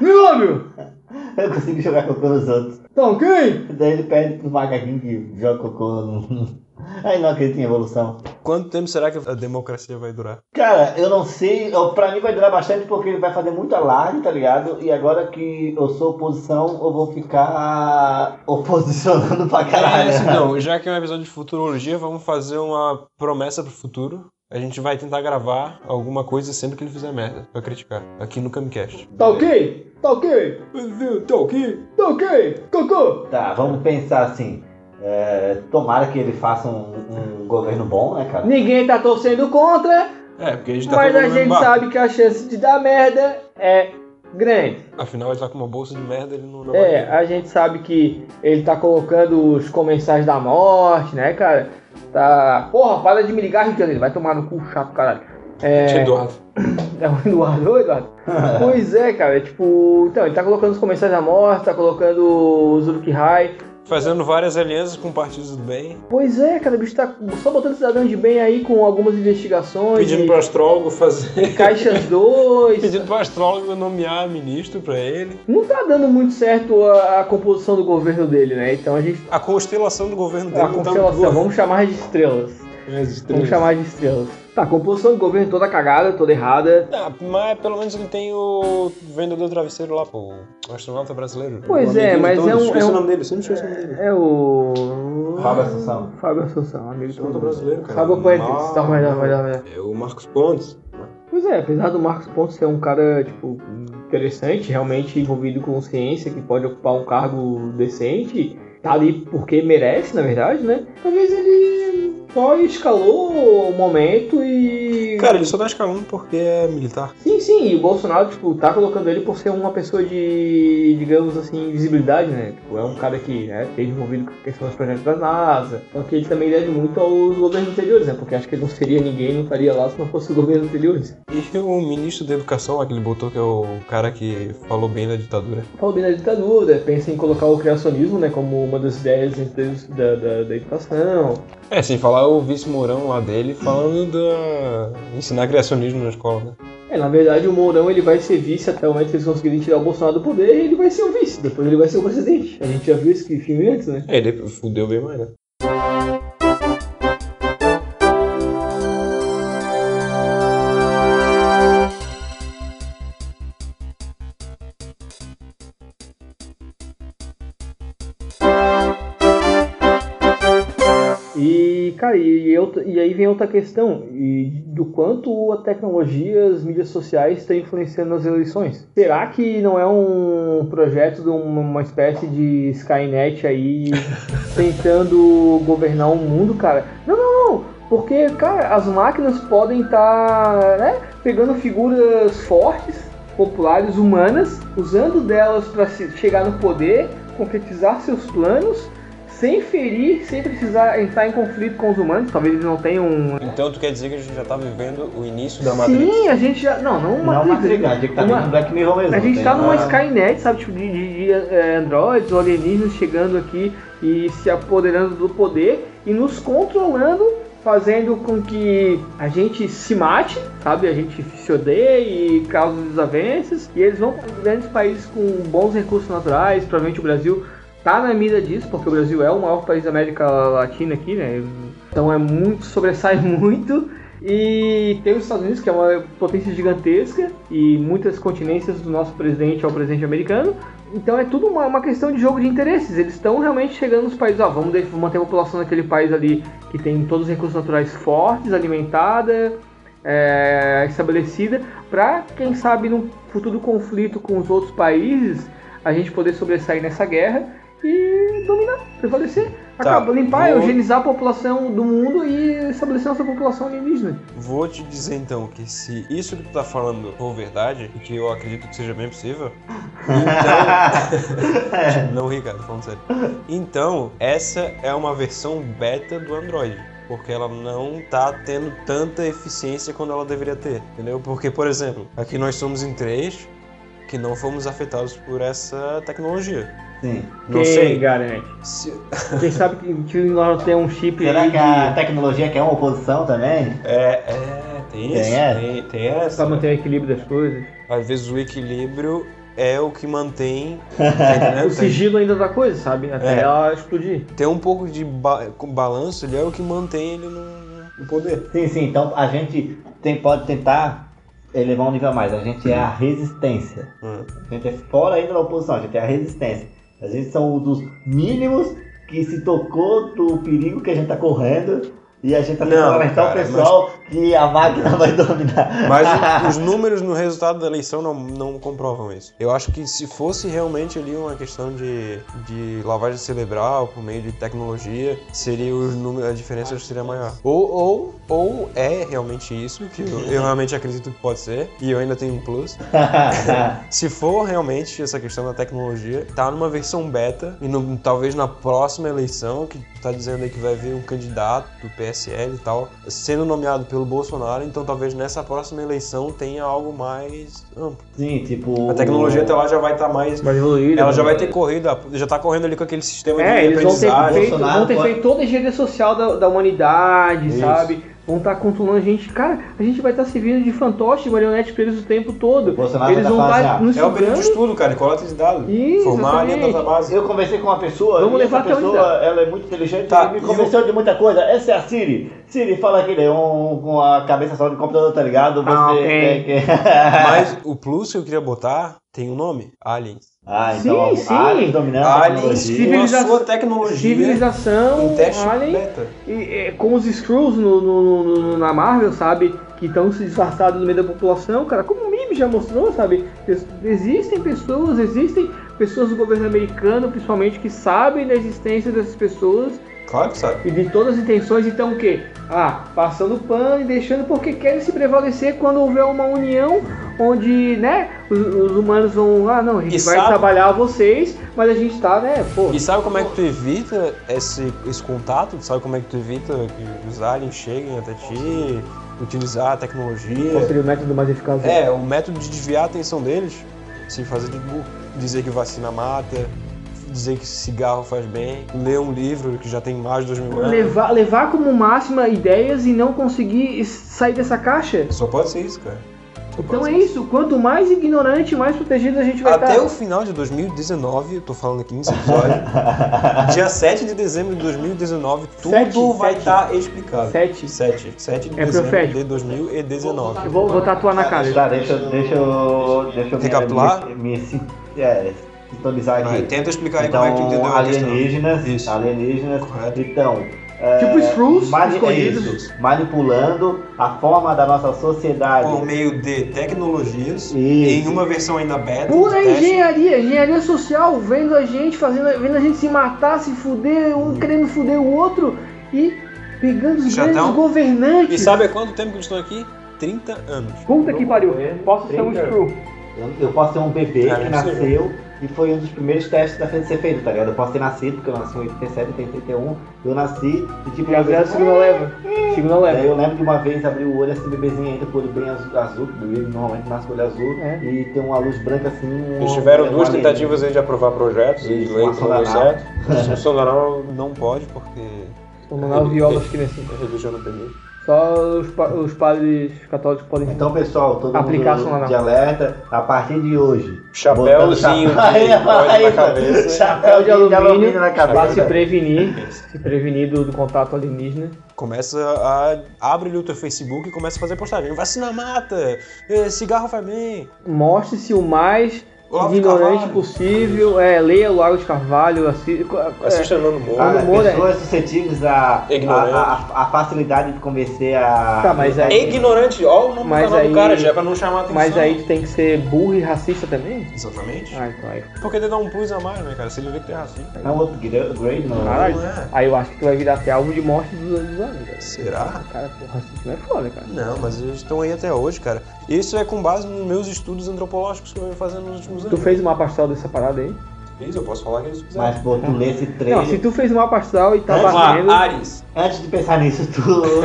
Meu óbvio! Eu consigo jogar cocô nos outros. Tá ok? Daí ele pede pro macaquinho que joga cocô no. Aí não acredito em evolução. Quanto tempo será que a democracia vai durar? Cara, eu não sei. eu- Pra mim vai durar bastante porque ele vai fazer muita alarde, tá ligado? E agora que eu sou oposição, eu vou ficar [LAUGHS] oposicionando pra É, caralho. assim, não, já que é um episódio de futurologia, vamos fazer uma promessa pro futuro. A gente vai tentar gravar alguma coisa sempre que ele fizer merda, pra criticar, aqui no Camcast. Tá ok? Tá ok? Tá ok? Tá ok? Cocô! Tá, vamos pensar assim. É, tomara que ele faça um, um governo bom, né, cara? Ninguém tá torcendo contra, É, porque a gente tá mas a gente barco. sabe que a chance de dar merda é grande. Afinal, ele tá com uma bolsa de merda, ele não, não É, vai. a gente sabe que ele tá colocando os comensais da morte, né, cara? Tá. Porra, para de me ligar, Rio de Janeiro. Vai tomar no cu chato, caralho. É. [LAUGHS] Eduardo. É o Eduardo, Ô, Eduardo. [LAUGHS] pois é, cara, é tipo. Então, ele tá colocando os comensais da morte, tá colocando os Uruk-hai. Fazendo várias alianças com partidos do bem. Pois é, cara, o bicho tá só botando cidadão de bem aí com algumas investigações. Pedindo e pro astrólogo fazer. [LAUGHS] Caixas 2. Pedindo pro astrólogo nomear ministro pra ele. Não tá dando muito certo a, a composição do governo dele, né? Então a gente. A constelação do governo dele A tá constelação, boa. vamos chamar de estrelas. As estrelas. Vamos chamar de estrelas. Tá, a composição do governo toda cagada, toda errada. Ah, mas pelo menos ele tem o vendedor travesseiro lá, pô. O astronauta brasileiro. Pois é, mas de é todos. um- Esqueci é um- o nome dele, sempre esqueço o nome dele. É o. Fábio Assunção. Fábio Assunção, amigo todo brasileiro, cara. Fábio Puentes, Mar- tá, melhor, melhor, melhor. É o Marcos Pontes. Pois é, apesar do Marcos Pontes ser um cara, tipo, interessante, realmente envolvido com ciência, que pode ocupar um cargo decente, tá ali porque merece, na verdade, né? Talvez ele só escalou o momento e. Cara, ele só tá escalando porque é militar. Sim, sim, e o Bolsonaro, tipo, tá colocando ele por ser uma pessoa de, digamos assim, visibilidade, né? Tipo, é um cara que, né, esteve envolvido com a questão dos projetos da NASA. Só que ele também deve muito aos governos anteriores, né? Porque acho que ele não seria ninguém, não estaria lá se não fosse os governos anteriores. E o ministro da educação lá que ele botou, que é o cara que falou bem da ditadura. Falou bem da ditadura, pensa em colocar o criacionismo, né, como uma das ideias da, da, da educação. É, sem falar o vice Mourão lá dele falando da. ensinar criacionismo na escola, né? É, na verdade o Mourão ele vai ser vice até o momento que eles conseguirem tirar o Bolsonaro do poder e ele vai ser o vice, depois ele vai ser o presidente. A gente já viu esse filme antes, né? É, ele fudeu bem mais, né? Cara, e, outra- e aí vem outra questão, e do quanto a tecnologia, as mídias sociais estão influenciando nas eleições. Será que não é um projeto de uma, espécie de Skynet aí [LAUGHS] tentando governar o mundo, cara? Não, não, não, porque, cara, as máquinas podem estar né, pegando figuras fortes, populares, humanas, usando delas para chegar no poder, concretizar seus planos sem ferir, sem precisar entrar em conflito com os humanos. Talvez eles não tenham. um- Então tu quer dizer que a gente já tá vivendo o início da Matrix? Sim, a gente já. Não, não uma Não, Matrix, a gente tá uma- Black Mirror mesmo. A gente tem tá numa uma- Skynet, sabe? Tipo, de, de, de, eh, androids ou alienígenas chegando aqui e se apoderando do poder e nos controlando, fazendo com que a gente se mate, sabe? A gente se odeie e cause desavenças. E eles vão para grandes países com bons recursos naturais, provavelmente o Brasil tá na mira disso, porque o Brasil é o maior país da América Latina aqui, né? Então é muito, sobressai [LAUGHS] muito. E tem os Estados Unidos, que é uma potência gigantesca, e muitas continências do nosso presidente ao presidente americano. Então é tudo uma, uma questão de jogo de interesses. Eles estão realmente chegando nos países, ó, vamos manter a população daquele país ali que tem todos os recursos naturais fortes, alimentada, é, estabelecida, para quem sabe num futuro conflito com os outros países, a gente poder sobressair nessa guerra e dominar, prevalecer, Tá, acabar, limpar, vou- eugenizar a população do mundo e estabelecer nossa população alienígena. Vou te dizer então que se isso que tu tá falando for verdade, e que eu acredito que seja bem possível, então. [LAUGHS] Não ri, cara, tô falando sério. Então, essa é uma versão beta do Android. Porque ela não tá tendo tanta eficiência quando ela deveria ter, entendeu? Porque, por exemplo, aqui nós somos em três que não fomos afetados por essa tecnologia. Sim. Não Quem sei. garante? se- Quem sabe que, que nós não tem um chip Será aí que a de- tecnologia quer uma oposição também? É, é, tem Tem isso. essa? Tem, tem essa. pra manter o equilíbrio das coisas? Às vezes o equilíbrio é o que mantém. [LAUGHS] O sigilo ainda da coisa, sabe? Até É. ela explodir. Tem um pouco de ba- balanço, ele é o que mantém ele no, no poder. Sim, sim. Então a gente tem, pode tentar elevar um nível a mais. A gente é a resistência. Hum. A gente é fora ainda da oposição, a gente é a resistência. A gente são dos mínimos que se tocou do perigo que a gente tá correndo E a gente tá Não, tentando alertar o pessoal que a máquina vai dominar. Mas [LAUGHS] os números no resultado da eleição não, não comprovam isso. Eu acho que se fosse realmente ali uma questão de, de lavagem cerebral por meio de tecnologia, seria os números, a diferença seria maior. Ou, ou, ou é realmente isso, que eu, eu realmente acredito que pode ser, e eu ainda tenho um plus. [LAUGHS] Se for realmente essa questão da tecnologia, tá numa versão beta e no- talvez na próxima eleição, que tá dizendo aí que vai vir um candidato do PSL e tal, sendo nomeado pelo Bolsonaro, então talvez nessa próxima eleição tenha algo mais amplo. Sim, tipo. A tecnologia até lá já vai estar mais. Mais evoluído. Ela já vai ter corrido, já tá correndo ali com aquele sistema É, de eles vão ter aprendizagem. feito, Bolsonaro vão ter feito toda a engenharia social da, da humanidade, Isso. sabe? Vão estar controlando a gente. Cara, a gente vai estar servindo de fantoche, de marionete pra eles o tempo todo. Bolsonaro eles vai vão tá estar fazendo- nos É o período de estudo, cara, coleta de dados. Isso, Formar ali a database. Eu conversei com uma pessoa, Vamos e levar essa pessoa, ela é muito inteligente Tá, e me e convenceu de muita coisa. Essa é a Siri. Siri fala aquele um com a cabeça só de computador, tá ligado? Você Ah, ok. é que- [LAUGHS] Mas o plus que eu queria botar tem um nome: Aliens. Ah, então Sim, sim. aliens dominando a Aliens tecnologia. com a Civiliza- sua tecnologia Civilização, em teste alien, beta. e, é, como os Skrulls no, no- no- no- na Marvel, sabe? Que estão se disfarçados no meio da população, cara. Como o Mime já mostrou, sabe? Ex- Existem pessoas, existem pessoas do governo americano, principalmente, que sabem da existência dessas pessoas Claro que sabe. e de todas as intenções, então o quê? Ah, passando pano e deixando porque querem se prevalecer quando houver uma união onde, né, os, os humanos vão, ah não, a gente E vai sabe- trabalhar vocês, mas a gente tá, né, pô. E sabe como é que tu evita esse, esse contato? Sabe como é que tu evita que os aliens cheguem até ti, utilizar a tecnologia? Qual seria o método mais eficaz? É, o método de desviar a atenção deles, se fazer de burro, dizer que vacina mata, dizer que cigarro faz bem, ler um livro que já tem mais de dois mil anos. Levar, levar como máxima ideias e não conseguir sair dessa caixa. Só pode ser isso, cara. Então é isso, quanto mais ignorante, mais protegido a gente vai Até estar. o final de 2019, eu tô falando aqui nesse episódio, [LAUGHS] dia 7 de dezembro de 2019, tudo Sete, vai estar explicado. Sete. 7. 7 de É dezembro profético. de 2019. Eu vou, vou tatuar na cara. Tá, deixa, eu- deixa eu. Deixa eu me- Recapitular? Me, me, é, sintonizar aqui. Vai, tenta explicar aí então, como é que tu entendeu a questão. alienígenas, Isso. alienígenas, Correto. então, é, Tipo Skrulls mani- escondidos. é isso, manipulando a forma da nossa sociedade. Por meio de tecnologias, Isso. em uma versão ainda beta. Pura engenharia, engenharia social, vendo a gente, fazendo, vendo a gente se matar, se fuder, um querendo fuder o outro e pegando os Já grandes tão- governantes. E sabe há quanto tempo que eles estão aqui? 30 anos. Puta que pariu, posso ser um 30. Skrull. Eu, eu posso ter um bebê Cara, que sei. nasceu e foi um dos primeiros testes da frente de ser feito, tá ligado? Eu posso ter nascido, porque eu nasci em 87, eu tenho 31, eu nasci e tipo. Fizeram a segunda leva. Segunda Daí leva. eu lembro de uma vez abrir o olho assim, bebezinho ainda com o olho bem azul, azul que bebê normalmente nasce com o olho azul, É. e tem uma luz branca assim. um- Eles tiveram duas tentativas aí de aprovar projetos e Isso, lei que não deu certo. [LAUGHS] O sondaral não pode porque O Manuel viola as crianças. a religião não permite. Só os, pa- os padres católicos podem. Então, pessoal, todo Aplicar mundo sonda de alerta, a partir de hoje. Chapéuzinho de Aí, na cabeça. Chapéu de alumínio na Pra se cabeça. prevenir, se prevenir do, do contato alienígena. Começa a. Abre o teu Facebook e começa a fazer postagem. Vacina mata! eh, Cigarro faz bem! Mostre-se o mais Olavo ignorante possível. É, leia o Lago de Carvalho, assi- é, Assista Nando Moura. Ah, Quando Moura- pessoas suscetíveis a, a, Ignorante. a, a facilidade de convencer a. Tá, mas aí- É ignorante, ó o nome Mas do canal aí- do cara, já é pra não chamar a atenção. Mas aí tu tem que ser burro e racista também? Exatamente. Ah, então aí. Porque ele dá um plus a mais, né, cara? Se ele vê que tem racista. Não, upgrade, não. Caralho. Não é. Aí eu acho que tu vai virar até alvo de morte dos anos, cara. Será? Cara, pô, racismo é foda, cara. Não, mas eles estão aí até hoje, cara. Isso é com base nos meus estudos antropológicos que eu venho fazendo nos últimos anos. Tu fez uma astral dessa parada aí? Fiz, eu posso falar que eles fizeram. Mas, pô, tu lê esse Não, trailer. se tu fez uma astral e tá lá, batendo. Ares. Antes de pensar nisso, tu,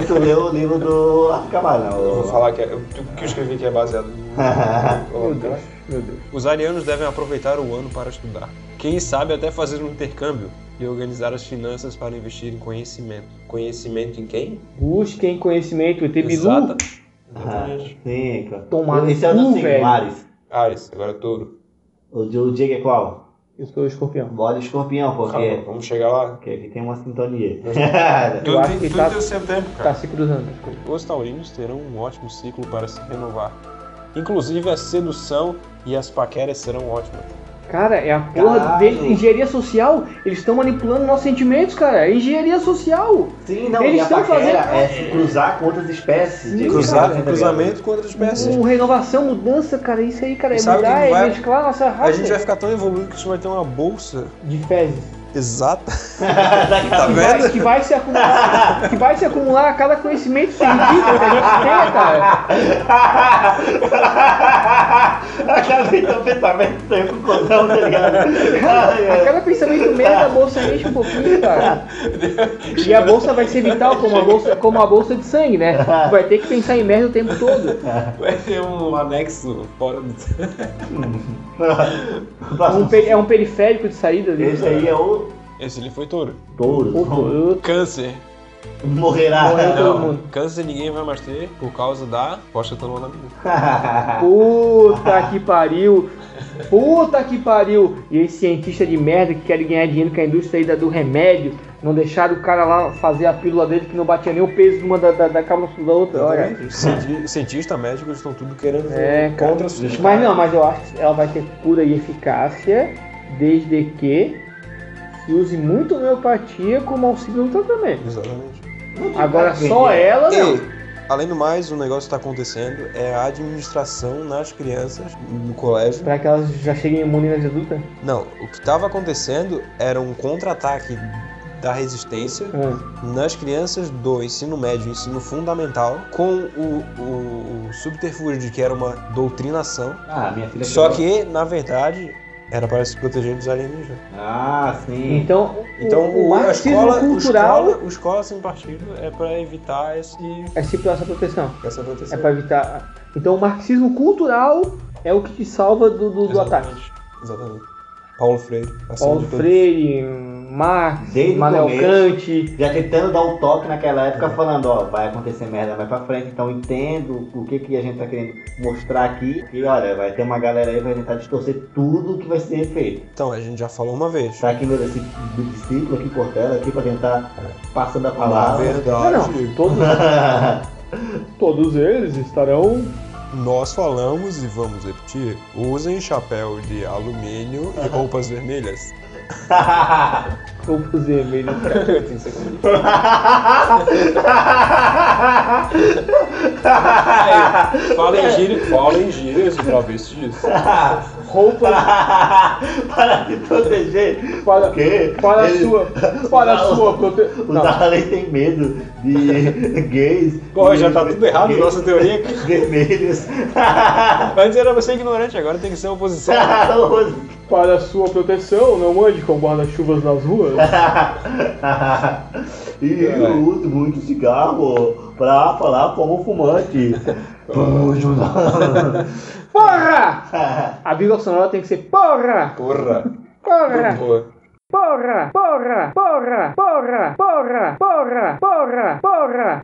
tu leu o livro do África Camarão. Eu vou falar que é, o que eu escrevi que é baseado no... [LAUGHS] Meu Deus, meu Deus. Os arianos devem aproveitar o ano para estudar. Quem sabe até fazer um intercâmbio e organizar as finanças para investir em conhecimento. Conhecimento em quem? Busquem conhecimento, ET Bilu. Exata. Ah, Exatamente. sim, cara. Tomar Esse é o. Ares. Ares, agora touro. O o Diego é qual? Eu sou o escorpião. Bode escorpião, Calma, porque, vamos chegar lá. porque aqui tem uma sintonia. Tudo, [LAUGHS] acho que tudo tá- tem o seu tempo, Tá cara. se cruzando. Os taurinos terão um ótimo ciclo para se renovar. Inclusive a sedução e as paqueras serão ótimas. Cara, é a porra Caralho. de engenharia social. Eles estão manipulando nossos sentimentos, cara. É engenharia social. Sim, não, Eles estão fazendo- é se cruzar com outras espécies. de- Cruzar, ligado? cruzamento com outras espécies. Um, renovação, mudança, cara. Isso aí, cara, é sabe mudar, é vai- mesclar a nossa raça. A gente vai ficar tão evoluído que a gente vai ter uma bolsa De fezes. Exata. [LAUGHS] A Tá que, vai, vendo? que vai se acumular. que vai se acumular a cada conhecimento científico que a gente tenha, cara. Acabei de ter um pensamento com o cordão, tá ligado? A cada pensamento meio da bolsa mexe um pouquinho, cara. E a bolsa vai ser vital como a bolsa, como a bolsa de sangue, né? Tu vai ter que pensar em merda o tempo todo. Vai ter um anexo fora do. Um é um periférico de saída ali. Esse aí é o Esse ali foi touro. touro. Pô, Câncer. Morrerá. Morreu todo mundo. câncer ninguém vai mais ter por causa da postatanol na vida. [LAUGHS] Puta que pariu! Puta que pariu! E esse cientista de merda que quer ganhar dinheiro com a indústria aí da- do remédio, não deixaram o cara lá fazer a pílula dele que não batia nem o peso de uma da, da, da cápsula da outra. Olha. Os cienti- cientistas médicos estão tudo querendo É, cara. contra a Mas não, mas eu acho que ela vai ter cura e eficácia desde que se use muito homeopatia como auxílio no tratamento. Exatamente. Agora só ela não. E, além do mais, o negócio que está acontecendo é a administração nas crianças no colégio. Pra que elas já cheguem imunes adultas. Não, o que estava acontecendo era um contra-ataque da resistência Ah. nas crianças do ensino médio e ensino fundamental com o, o, o subterfúgio de que era uma doutrinação. Ah, minha filha Só que, na verdade, era para se proteger dos alienígenas. Ah, sim. Então, Então, o, o a escola, cultural o escola, o escola sem partido é para evitar esse, é sempre essa proteção. essa É proteção. pra evitar. Então o marxismo cultural é o que te salva do, do, do ataque. Exatamente. Paulo Freire. Paulo. Freire, Marx, Desde Manuel começo. Kant. Já tentando dar o toque naquela época, falando, ó, vai acontecer merda mais pra frente, então entendo o que, que a gente tá querendo mostrar aqui. E olha, vai ter uma galera aí que vai tentar distorcer tudo que vai ser feito. Então, a gente já falou uma vez. Tá aqui meu esse discípulo aqui, Cortella, aqui pra tentar passando a Na palavra. Não, não, verdade, todos, [LAUGHS] todos eles estarão. Nós falamos e vamos repetir: usem chapéu de alumínio e roupas vermelhas. [LAUGHS] Roupas vermelhas. [LAUGHS] Fala em gírias, fala em gírias e travestis. [LAUGHS] Roupas [LAUGHS] para se proteger. para, Porque para a sua. Para a sua proteção. O Darley tem medo de [LAUGHS] gays. Pô, já tá tudo errado, gays nossa teoria. [LAUGHS] Vermelhos. Antes era você ignorante, agora tem que ser oposição. Para a sua proteção, não ande com guarda-chuvas nas ruas. e eu uso muito cigarro pra falar como fumante. Porra! A vírgula sonora tem que ser porra! Porra. Porra! Porra! Porra! Porra! Porra! Porra! Porra! Porra! Porra! Porra!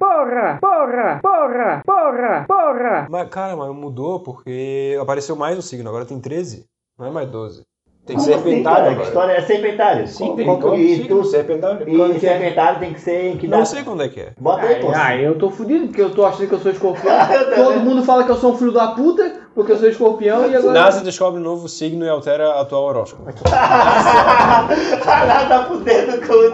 Porra! Porra! Porra! Porra! Mas, cara, mas mudou porque apareceu mais um signo, agora tem 13. Não é mais 12. Tem Como assim, serpentário? Que história é serpentário? Sim, tem Qual- e tu- serpentário. E serpentário tem que ser em que Não sei quando é que é. Bota aí, pô. Ah, eu tô fudido porque eu tô achando que eu sou escorpião. Todo mundo fala que eu sou um filho da puta porque eu sou escorpião e agora. NASA descobre um novo signo e altera a atual horóscopo. [LAUGHS] Tá fudendo tudo.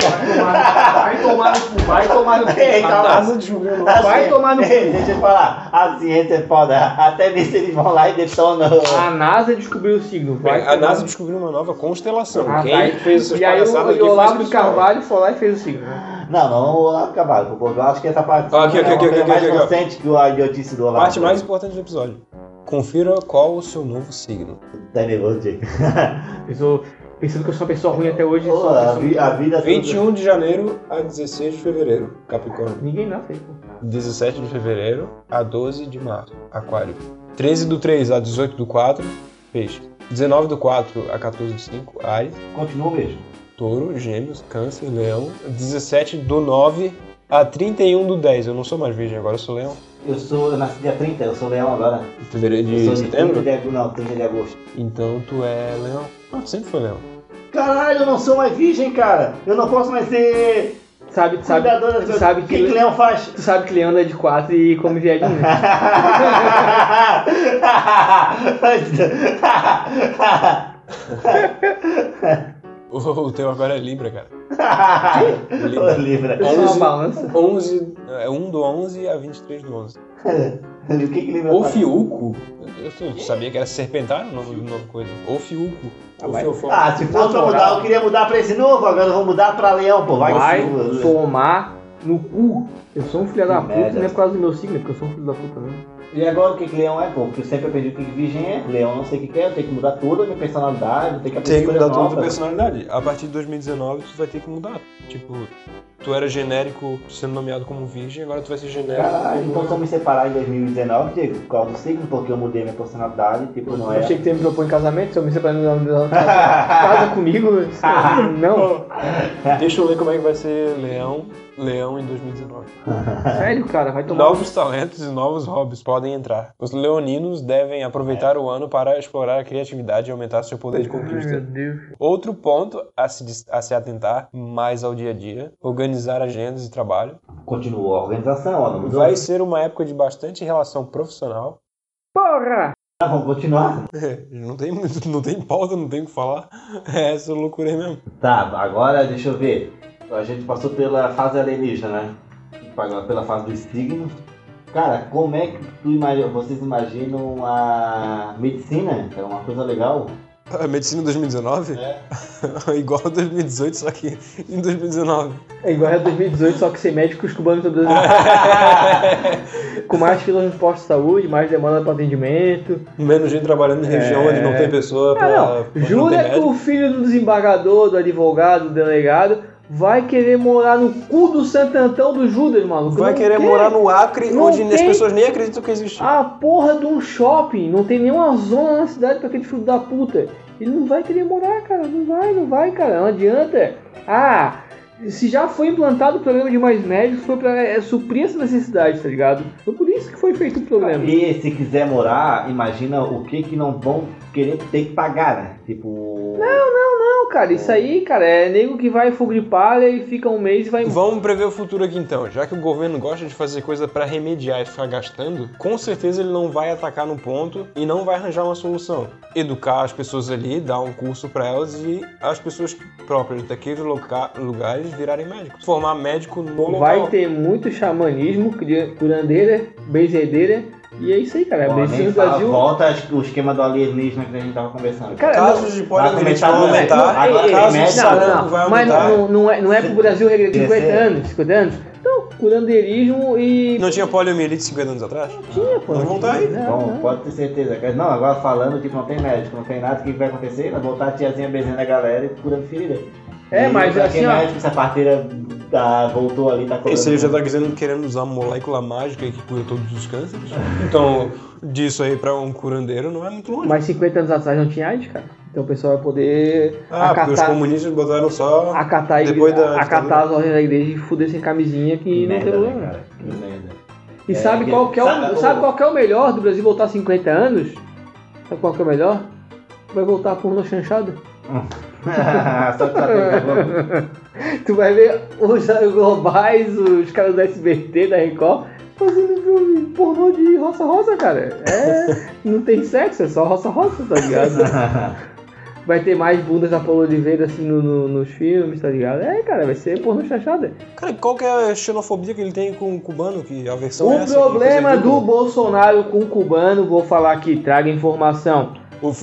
Vai tomar no cu, vai tomar no cu. Ei, calma. NASA descobriu um novo A Vai tomar no cu. Ei, Deixa eu falar, a ciência é foda. Até nisso eles vão lá e detonam. A NASA descobriu o signo. Vai Bem, a tomar NASA no- descobriu uma nova constelação. Ah, Quem vai. fez essas E aí palhaçadas o, aqui o foi Olavo de. Carvalho foi lá e fez o signo. né? Não, não o Olavo Cavalo, porque eu acho que essa parte Ah, aqui, é aqui, aqui, aqui, mais aqui, aqui, inocente que a idiotice do Olavo. Parte mais importante do episódio. Confira qual o seu novo signo. Tá nervoso, Jake. [LAUGHS] Eu sou pensando que eu sou uma pessoa ruim até hoje. A, vi- a vida toda- 21 de janeiro a 16 de fevereiro, Capricórnio. Ninguém nasce aí, pô. 17 de fevereiro a 12 de março, Aquário. 13 do 3 a 18 do 4, Peixe. 19 do 4 a 14 do 5, Ares. Continua mesmo. Touro, Gêmeos, Câncer, Leão. 17 do 9 a 31 do 10. Eu não sou mais virgem, agora eu sou Leão. Eu sou, eu nasci dia 30, eu sou leão agora. Fevereiro Eu de sou de setembro? 30 de não, 30 de agosto. Então tu é Leão. Ah, sempre foi Leão. Caralho, eu não sou mais virgem, cara. Eu não posso mais ser Sabe, tu sabe, tu coisas. sabe O que, que, que leão faz? tu sabe que leão anda de quatro e come viadinho. [LAUGHS] O, o teu agora é Libra, cara. [LAUGHS] Libra. Isso é uma 11, balança. 11, é 1 do 11 a 23 do 11. [LAUGHS] O que que Libra O faz? Fiuco. Eu, eu sabia que era serpentário o nome do novo coisa. O Fiuco. O vai- Fiofó. Ah, se fosse pra mudar, eu queria mudar pra esse novo, agora eu vou mudar pra leão, pô. Vai, Vai tomar no cu. Eu sou um filho da puta, merda. não é por causa do meu signo, é porque eu sou um filho da puta mesmo. E agora o que, que leão é, pô? Porque eu sempre aprendi o que que virgem é. Leão não sei o que que é, eu tenho que mudar toda a minha personalidade, eu tenho que aprender Tem que mudar toda a tua personalidade. A partir de 2019 tu vai ter que mudar. Tipo, tu era genérico sendo nomeado como virgem, agora tu vai ser genérico. Caralho, então se eu me separar em 2019, Diego, por causa do signo, porque eu mudei minha personalidade, tipo, não Eu é. achei que você me propõe em casamento, se eu me separando da casa comigo. [LAUGHS] Não, Deixa eu ver como é que vai ser leão, leão em 2019. sério, cara, vai tomar. Novos talentos e novos hobbies podem entrar. Os leoninos devem aproveitar o ano para explorar a criatividade e aumentar seu poder de conquista. Outro ponto a se, a se atentar mais ao dia a dia, organizar agendas de trabalho. Continuou a organização, ó, não. Vai ser uma época de bastante relação profissional. Porra! Ah, vamos continuar? [LAUGHS] Não tem, não tem pauta, não tem o que falar. [LAUGHS] É essa loucura aí mesmo. Tá, agora deixa eu ver. A gente passou pela fase alienígena, né? Agora pela fase do signo. Cara, como é que tu imagina, vocês imaginam a medicina? É uma coisa legal. A medicina 2019? [LAUGHS] É. Igual a 2018, só que em 2019. É igual a 2018, só que sem médicos cubanos todo [LAUGHS] Com mais filas nos postos de saúde, mais demanda para atendimento. Menos gente trabalhando em região É. onde não tem pessoa pra. Ah, não. Jura que médico. o filho do desembargador, do advogado, do delegado, vai querer morar no cu do Santantão do Judas, maluco? Vai Não querer quer. morar no Acre, Não onde as tem- pessoas nem acreditam que existe. A porra de um shopping, não tem nenhuma zona na cidade pra aquele filho da puta. Ele não vai querer morar, cara. Não vai, não vai, cara. Não adianta. Ah, se já foi implantado o programa de mais médicos, foi pra é, suprir essa necessidade, tá ligado? Foi por isso que foi feito o programa. E se quiser morar, imagina o que que não vão querer ter que pagar, né? Tipo. Não, cara, isso aí, cara, é nego que vai fogo de palha e fica um mês e vai embora. Vamos prever o futuro aqui então. Já que o governo gosta de fazer coisa pra remediar e ficar gastando, com certeza ele não vai atacar no ponto e não vai arranjar uma solução. Educar as pessoas ali, dar um curso pra elas e as pessoas próprias daqueles loca- lugares virarem médicos. Formar médico no local. Vai ter muito xamanismo, curandeira, benzedeira, e é isso aí, cara. A Ó, medicina do fala, Brasil. volta o esquema do alienígena que a gente tava conversando. Cara, Casos de poliomielite vão aumentar. não, agora Ei, ei, casos de médico- não, sarampo não, vai mas não, não é, não é pro Brasil regredir 50 Crescer. anos, 50 anos. Então, curandeirismo e. Não tinha poliomielite 50 anos atrás? tinha, pô. Não vão tá aí. Não, Bom, não. pode ter certeza. Não, agora falando, tipo, não tem médico, não tem nada, o que vai acontecer? Vai voltar a tiazinha benzendo a galera e curando ferida. É, E mas assim, quem ó. médico, essa parteira tá, voltou ali, tá curando. Esse aí já tá dizendo querendo usar uma molécula mágica que cura todos os cânceres. Então, disso aí pra um curandeiro não é muito longe. Mas 50 anos atrás não tinha AIDS, cara. Então o pessoal vai poder Ah, porque os acatar, comunistas botaram só. acatar, a igreja, depois da acatar as ordens da igreja e fuder sem camisinha que, Que não merda, tem né, problema. cara? Que merda. E É, sabe, que- qual que é o, sabe qual que é o melhor do Brasil voltar 50 anos? Sabe qual que é o melhor? Vai voltar por no chanchada. Pensando, [LAUGHS] [LAUGHS] [LAUGHS] Tu vai ver os globais, os caras do SBT, da Record, fazendo filme pornô de roça-roça, cara. É, [LAUGHS] não tem sexo, é só roça-roça, tá ligado? Vai ter mais bundas da Paulo Oliveira assim no, no- nos filmes, tá ligado? É, cara, vai ser pornô chanchada. Cara, qual que é a xenofobia que ele tem com o cubano? Que a versão é O essa, problema coisa do. Bolsonaro com o cubano, vou falar aqui, traga informação.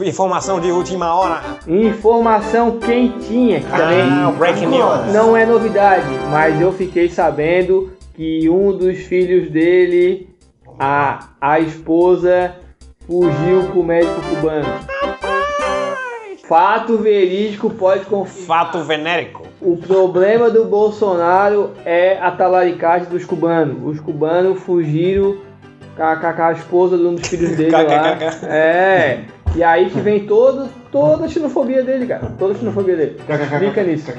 Informação de última hora. Informação quentinha, que também Ah, breaking news. não é novidade, mas eu fiquei sabendo que um dos filhos dele, a, a esposa, fugiu com o médico cubano. Fato verídico pode confirmar. Fato venérico. O problema do Bolsonaro é a talaricagem dos cubanos. Os cubanos fugiram com a, com a- esposa de um dos filhos dele lá. É. E aí que vem todo, toda a xenofobia dele, cara. Toda a xenofobia dele. Fica nisso.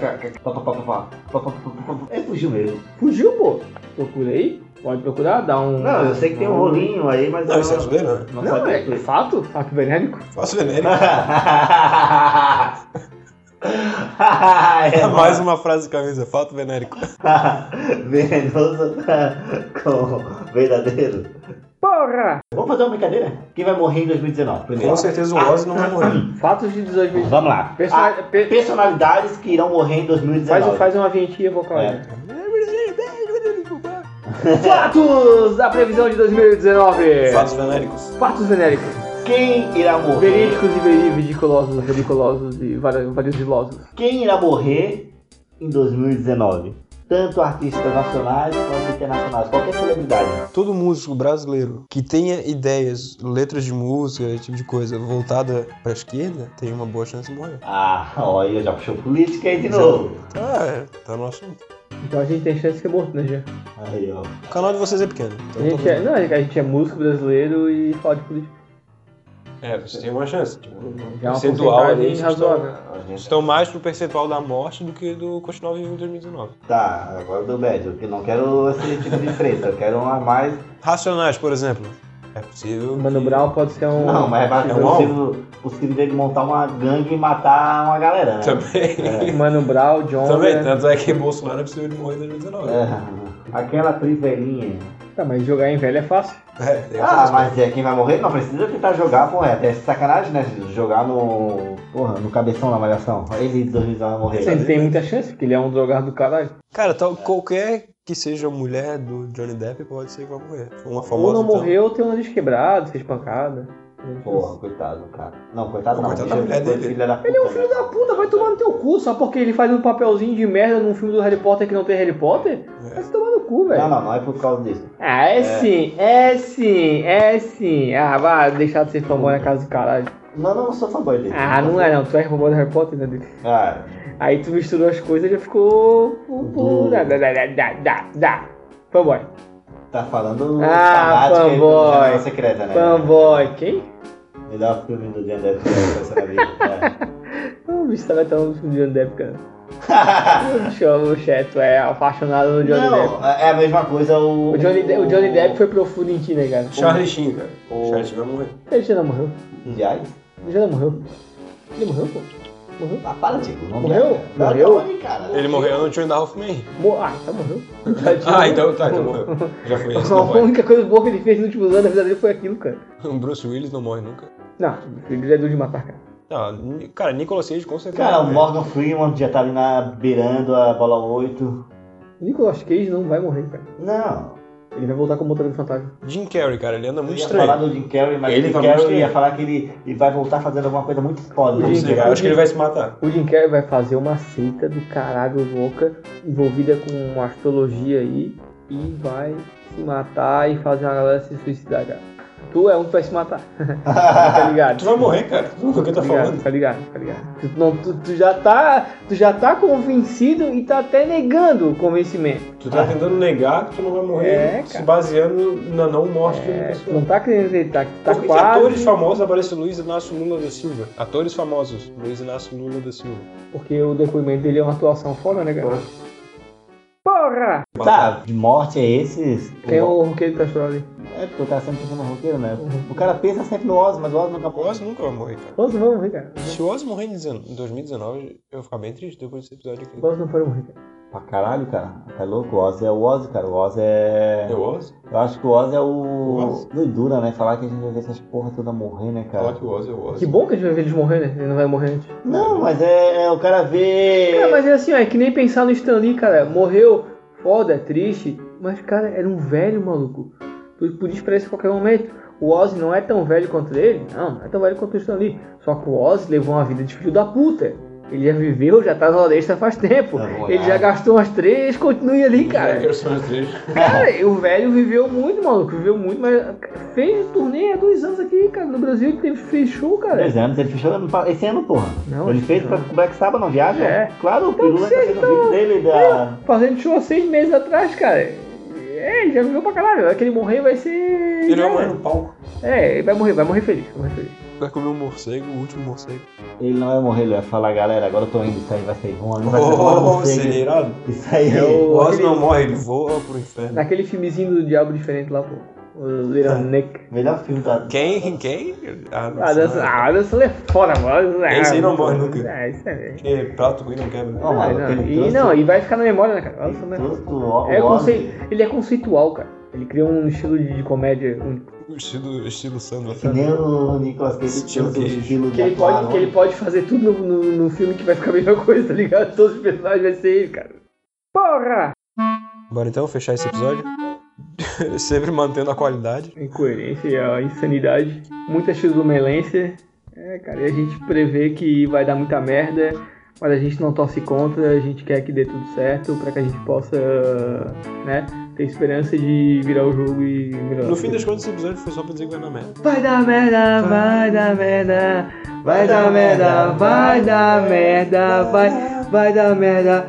É, fugiu mesmo. Fugiu, pô. Procura aí. Pode procurar, dá um. Não, eu sei que tem um rolinho aí, mas Não, isso é zoeira, né? não Não, é, é fato, fato venérico. Faço venérico. [LAUGHS] é [LAUGHS] Mais uma frase de camisa. Fato venérico. [LAUGHS] venenoso com verdadeiro. Porra! Vamos fazer uma brincadeira? Quem vai morrer em 2019? Primeiro. Com certeza o Ozzy não vai morrer. Fatos de 2019. Vamos lá. Persona- Ah, pe- personalidades que irão morrer em 2019. Faz, faz uma vinhetinha vocal aí. É. [LAUGHS] Fatos da previsão de 2019. Fatos venéricos. Fatos venéricos. Quem irá morrer? Verídicos e veri- vericulosos, e vari- variosos. Quem irá morrer em 2019? Tanto artistas nacionais quanto internacionais. Qualquer celebridade. Todo músico brasileiro que tenha ideias, letras de música, esse tipo de coisa, voltada pra esquerda, tem uma boa chance de morrer. Ah, olha, já puxou política aí de novo. Ah, é, tá no assunto. Então a gente tem chance de ser morto, né, já? Aí, ó. O canal de vocês é pequeno. A gente é, não, a gente é músico brasileiro e fala de política. É, você tem uma chance. Tipo, Já é uma percentual ali, razoável. estão- estão mais pro percentual da morte do que do continuar vivo em 2019. Tá, agora do médio, que não quero esse tipo de treta, eu quero uma mais. Racionais, por exemplo. É possível. Mano que- Brown pode ser um. Não, mas é mais É um possível, possível dele montar uma gangue e matar uma galera, né? Também. [LAUGHS] Mano Brown, John. Também, tanto é que Bolsonaro é possível de morrer em 2019. É, aquela atriz velhinha. Tá, mas jogar em velho é fácil. É, Ah, mas é quem vai morrer? Não precisa tentar jogar, porra. É até sacanagem, né? Jogar no. Porra, no cabeção na malhação. Ele de 2019 vai morrer. Ele tem muita chance, porque ele é um drogado do caralho. Cara, tal, qualquer que seja mulher do Johnny Depp pode ser que vai morrer. Uma Ou famosa. não então. morreu ou tem um nariz quebrado, fez pancada. Porra, coitado do cara. Não, coitado não. Coitado da ele- dele. filha da puta, Ele é um né? filho da puta, vai tomar no teu cu, só porque ele faz um papelzinho de merda num filme do Harry Potter que não tem Harry Potter? Vai se tomar no cu, velho. Não, não, não é por causa disso. Ah, é, sim, é sim, é sim. Ah, vai deixar de ser fanboy na casa do caralho. Não, não, eu sou fanboy dele. Ah, não é não, tu é fanboy do Harry Potter, né? Dele? Ah, Aí tu misturou as coisas e já ficou. Uhum. Dá, dá, dá, dá, dá, dá. Fanboy. Tá falando Ah, fanática aí do. Jornal Secreta, né? Fanboy. Quem? Melhor filme do Johnny Depp que eu conheço na vida. [LAUGHS] O bicho tá metendo um filme de Johnny Depp, cara. O bicho, o Cheto é apaixonado no Johnny Depp. Não, é a mesma coisa o... O Johnny, De- o Johnny Depp foi profundo em ti, né, cara? Charlie Sheen, cara. O- Charlie Sheen vai morrer. Ele já não morreu. Jai? Ele já não morreu. Ele morreu, pô. Morreu. Ah, para, Tico. Não Morreu? Não, Morreu? cara. Ele morreu no Twin da Hoffman. Mo- Ah, então morreu. [LAUGHS] Ah, então tá, então morreu. Já foi esse, [LAUGHS] A única coisa boa que ele fez nos últimos anos da vida dele foi aquilo, cara. O Bruce Willis não morre nunca. Não, ele é duro de matar, cara. Não, cara, Nicolas Cage com certeza. Cara, o vai Morgan Freeman já tá ali na beirando a bola 8. O Nicolas Cage não vai morrer, cara. Não. Ele vai voltar como motorista fantasma. Jim Carrey, cara, ele anda Eu muito ia estranho. falar do Jim Carrey, mas Ele o Jim Carrey ia falar que ele, ele vai voltar fazendo alguma coisa muito foda. Não sei, cara, acho que ele vai se matar. O Jim Carrey vai fazer uma seita do caralho louca envolvida com astrologia aí e vai se matar e fazer uma galera se suicidar, cara. Tu é um que vai se matar. [LAUGHS] tá ligado? Tu vai morrer, cara. O que tá Tá ligado, falando? tá ligado, tá ligado. Tu, não, tu, tu já tá, tu já tá convencido e tá até negando o convencimento. Tu tá tentando negar que tu não vai morrer É, se baseando na não morte de É, tu pessoa. não tá querendo acreditar que tu tá que quase... atores famosos aparecem Luiz Inácio Lula da Silva? Atores famosos, Luiz Inácio Lula da Silva. Porque o depoimento dele é uma atuação foda, né, cara? Porra! Tá, de morte é esses. Quem é o roqueiro que tá chorando ali? É, porque eu tava sempre pensando no roqueiro, né? O cara pensa sempre no Oz, mas o Oz nunca O Ozzy nunca vai morrer, cara. Todos vão morrer, cara. Se o Ozzy morrer em 19 em 2019, eu vou ficar bem triste depois desse episódio aqui. Todos não foram morrer, cara. Pra caralho, cara. Tá louco? O Oz é o Oz, cara. O Oz é. É o Ozzy? Eu acho que o Oz é o. Oz? Doidura, né? Falar que a gente vai ver essas porra toda morrer, né, Falar cara? que o Ozzy é o Ozzy. Que bom que a gente vai ver eles morrer, né? Ele não vai morrer antes. Não, mas é, é o cara ver. Cara, mas é assim, ó, é que nem pensar no Stan Lee, cara. Morreu, foda, é triste. Mas, cara, era um velho, maluco. Tu podia esperar isso a qualquer momento. O Ozzy não é tão velho quanto ele? Não, não é tão velho quanto o Stan Lee. Só que o Ozzy levou uma vida de filho da puta. Ele já viveu, já tá na loresta faz tempo. Tá Ele já gastou umas três, continue ali, cara. Cara, o velho viveu muito, maluco. Viveu muito, mas fez turnê há dois anos aqui, cara. No Brasil ele teve, fez show, cara. Dois anos, ele fechou esse ano, porra. Não, ele fez ano. pra Black Sabbath, não viaja? É. Claro, o Pirula que tá fazendo vídeo dele da. Fazendo show há seis meses atrás, cara. É, ele já viveu pra caralho. Aquele morrer vai ser. Ele vai morrer no palco. É, ele vai morrer, vai morrer feliz. Vai morrer feliz. Vai comer um morcego, o último morcego. Ele não vai morrer, ele vai falar, galera, agora eu tô indo, isso aí vai ser bom, não vai Oh, não sei. seria irado. Isso aí. É O o- aquele- não morre, ele voa pro inferno. Naquele filmezinho do Diabo Diferente lá, pô. O Little Nick. Melhor filme da. Quem? Quem? Ah, não Ah, sei. dança, ah, a dança é foda, mano. Esse aí não morre nunca. É, isso aí. Que prato ruim não quebra. Não, mano, não, e, trouxe- não, e vai ficar na memória, né, cara? Nossa, né? trouxe É o conce... Ele é conceitual, cara. Ele criou um estilo de, comédia único. Estilo, estilo Sandro. Que nem o Nicolas Cage Estilo Cage. estilo Que ele, pode, que ele pode fazer tudo no, no, no filme que vai ficar a mesma [LAUGHS] coisa, tá ligado? Todos os personagens vai ser ele, cara. Porra! Bora então fechar esse episódio? Sempre mantendo a qualidade. Incoerência e a insanidade. Muita chuzumelência. É, cara, e a gente prevê que vai dar muita merda, mas a gente não torce contra, a gente quer que dê tudo certo pra que a gente possa, né, ter esperança de virar o jogo e melhorar. No fim das contas, esse episódio foi só pra dizer que vai dar merda. Vai dar merda, vai dar merda, vai dar merda, vai dar merda, vai, vai dar merda,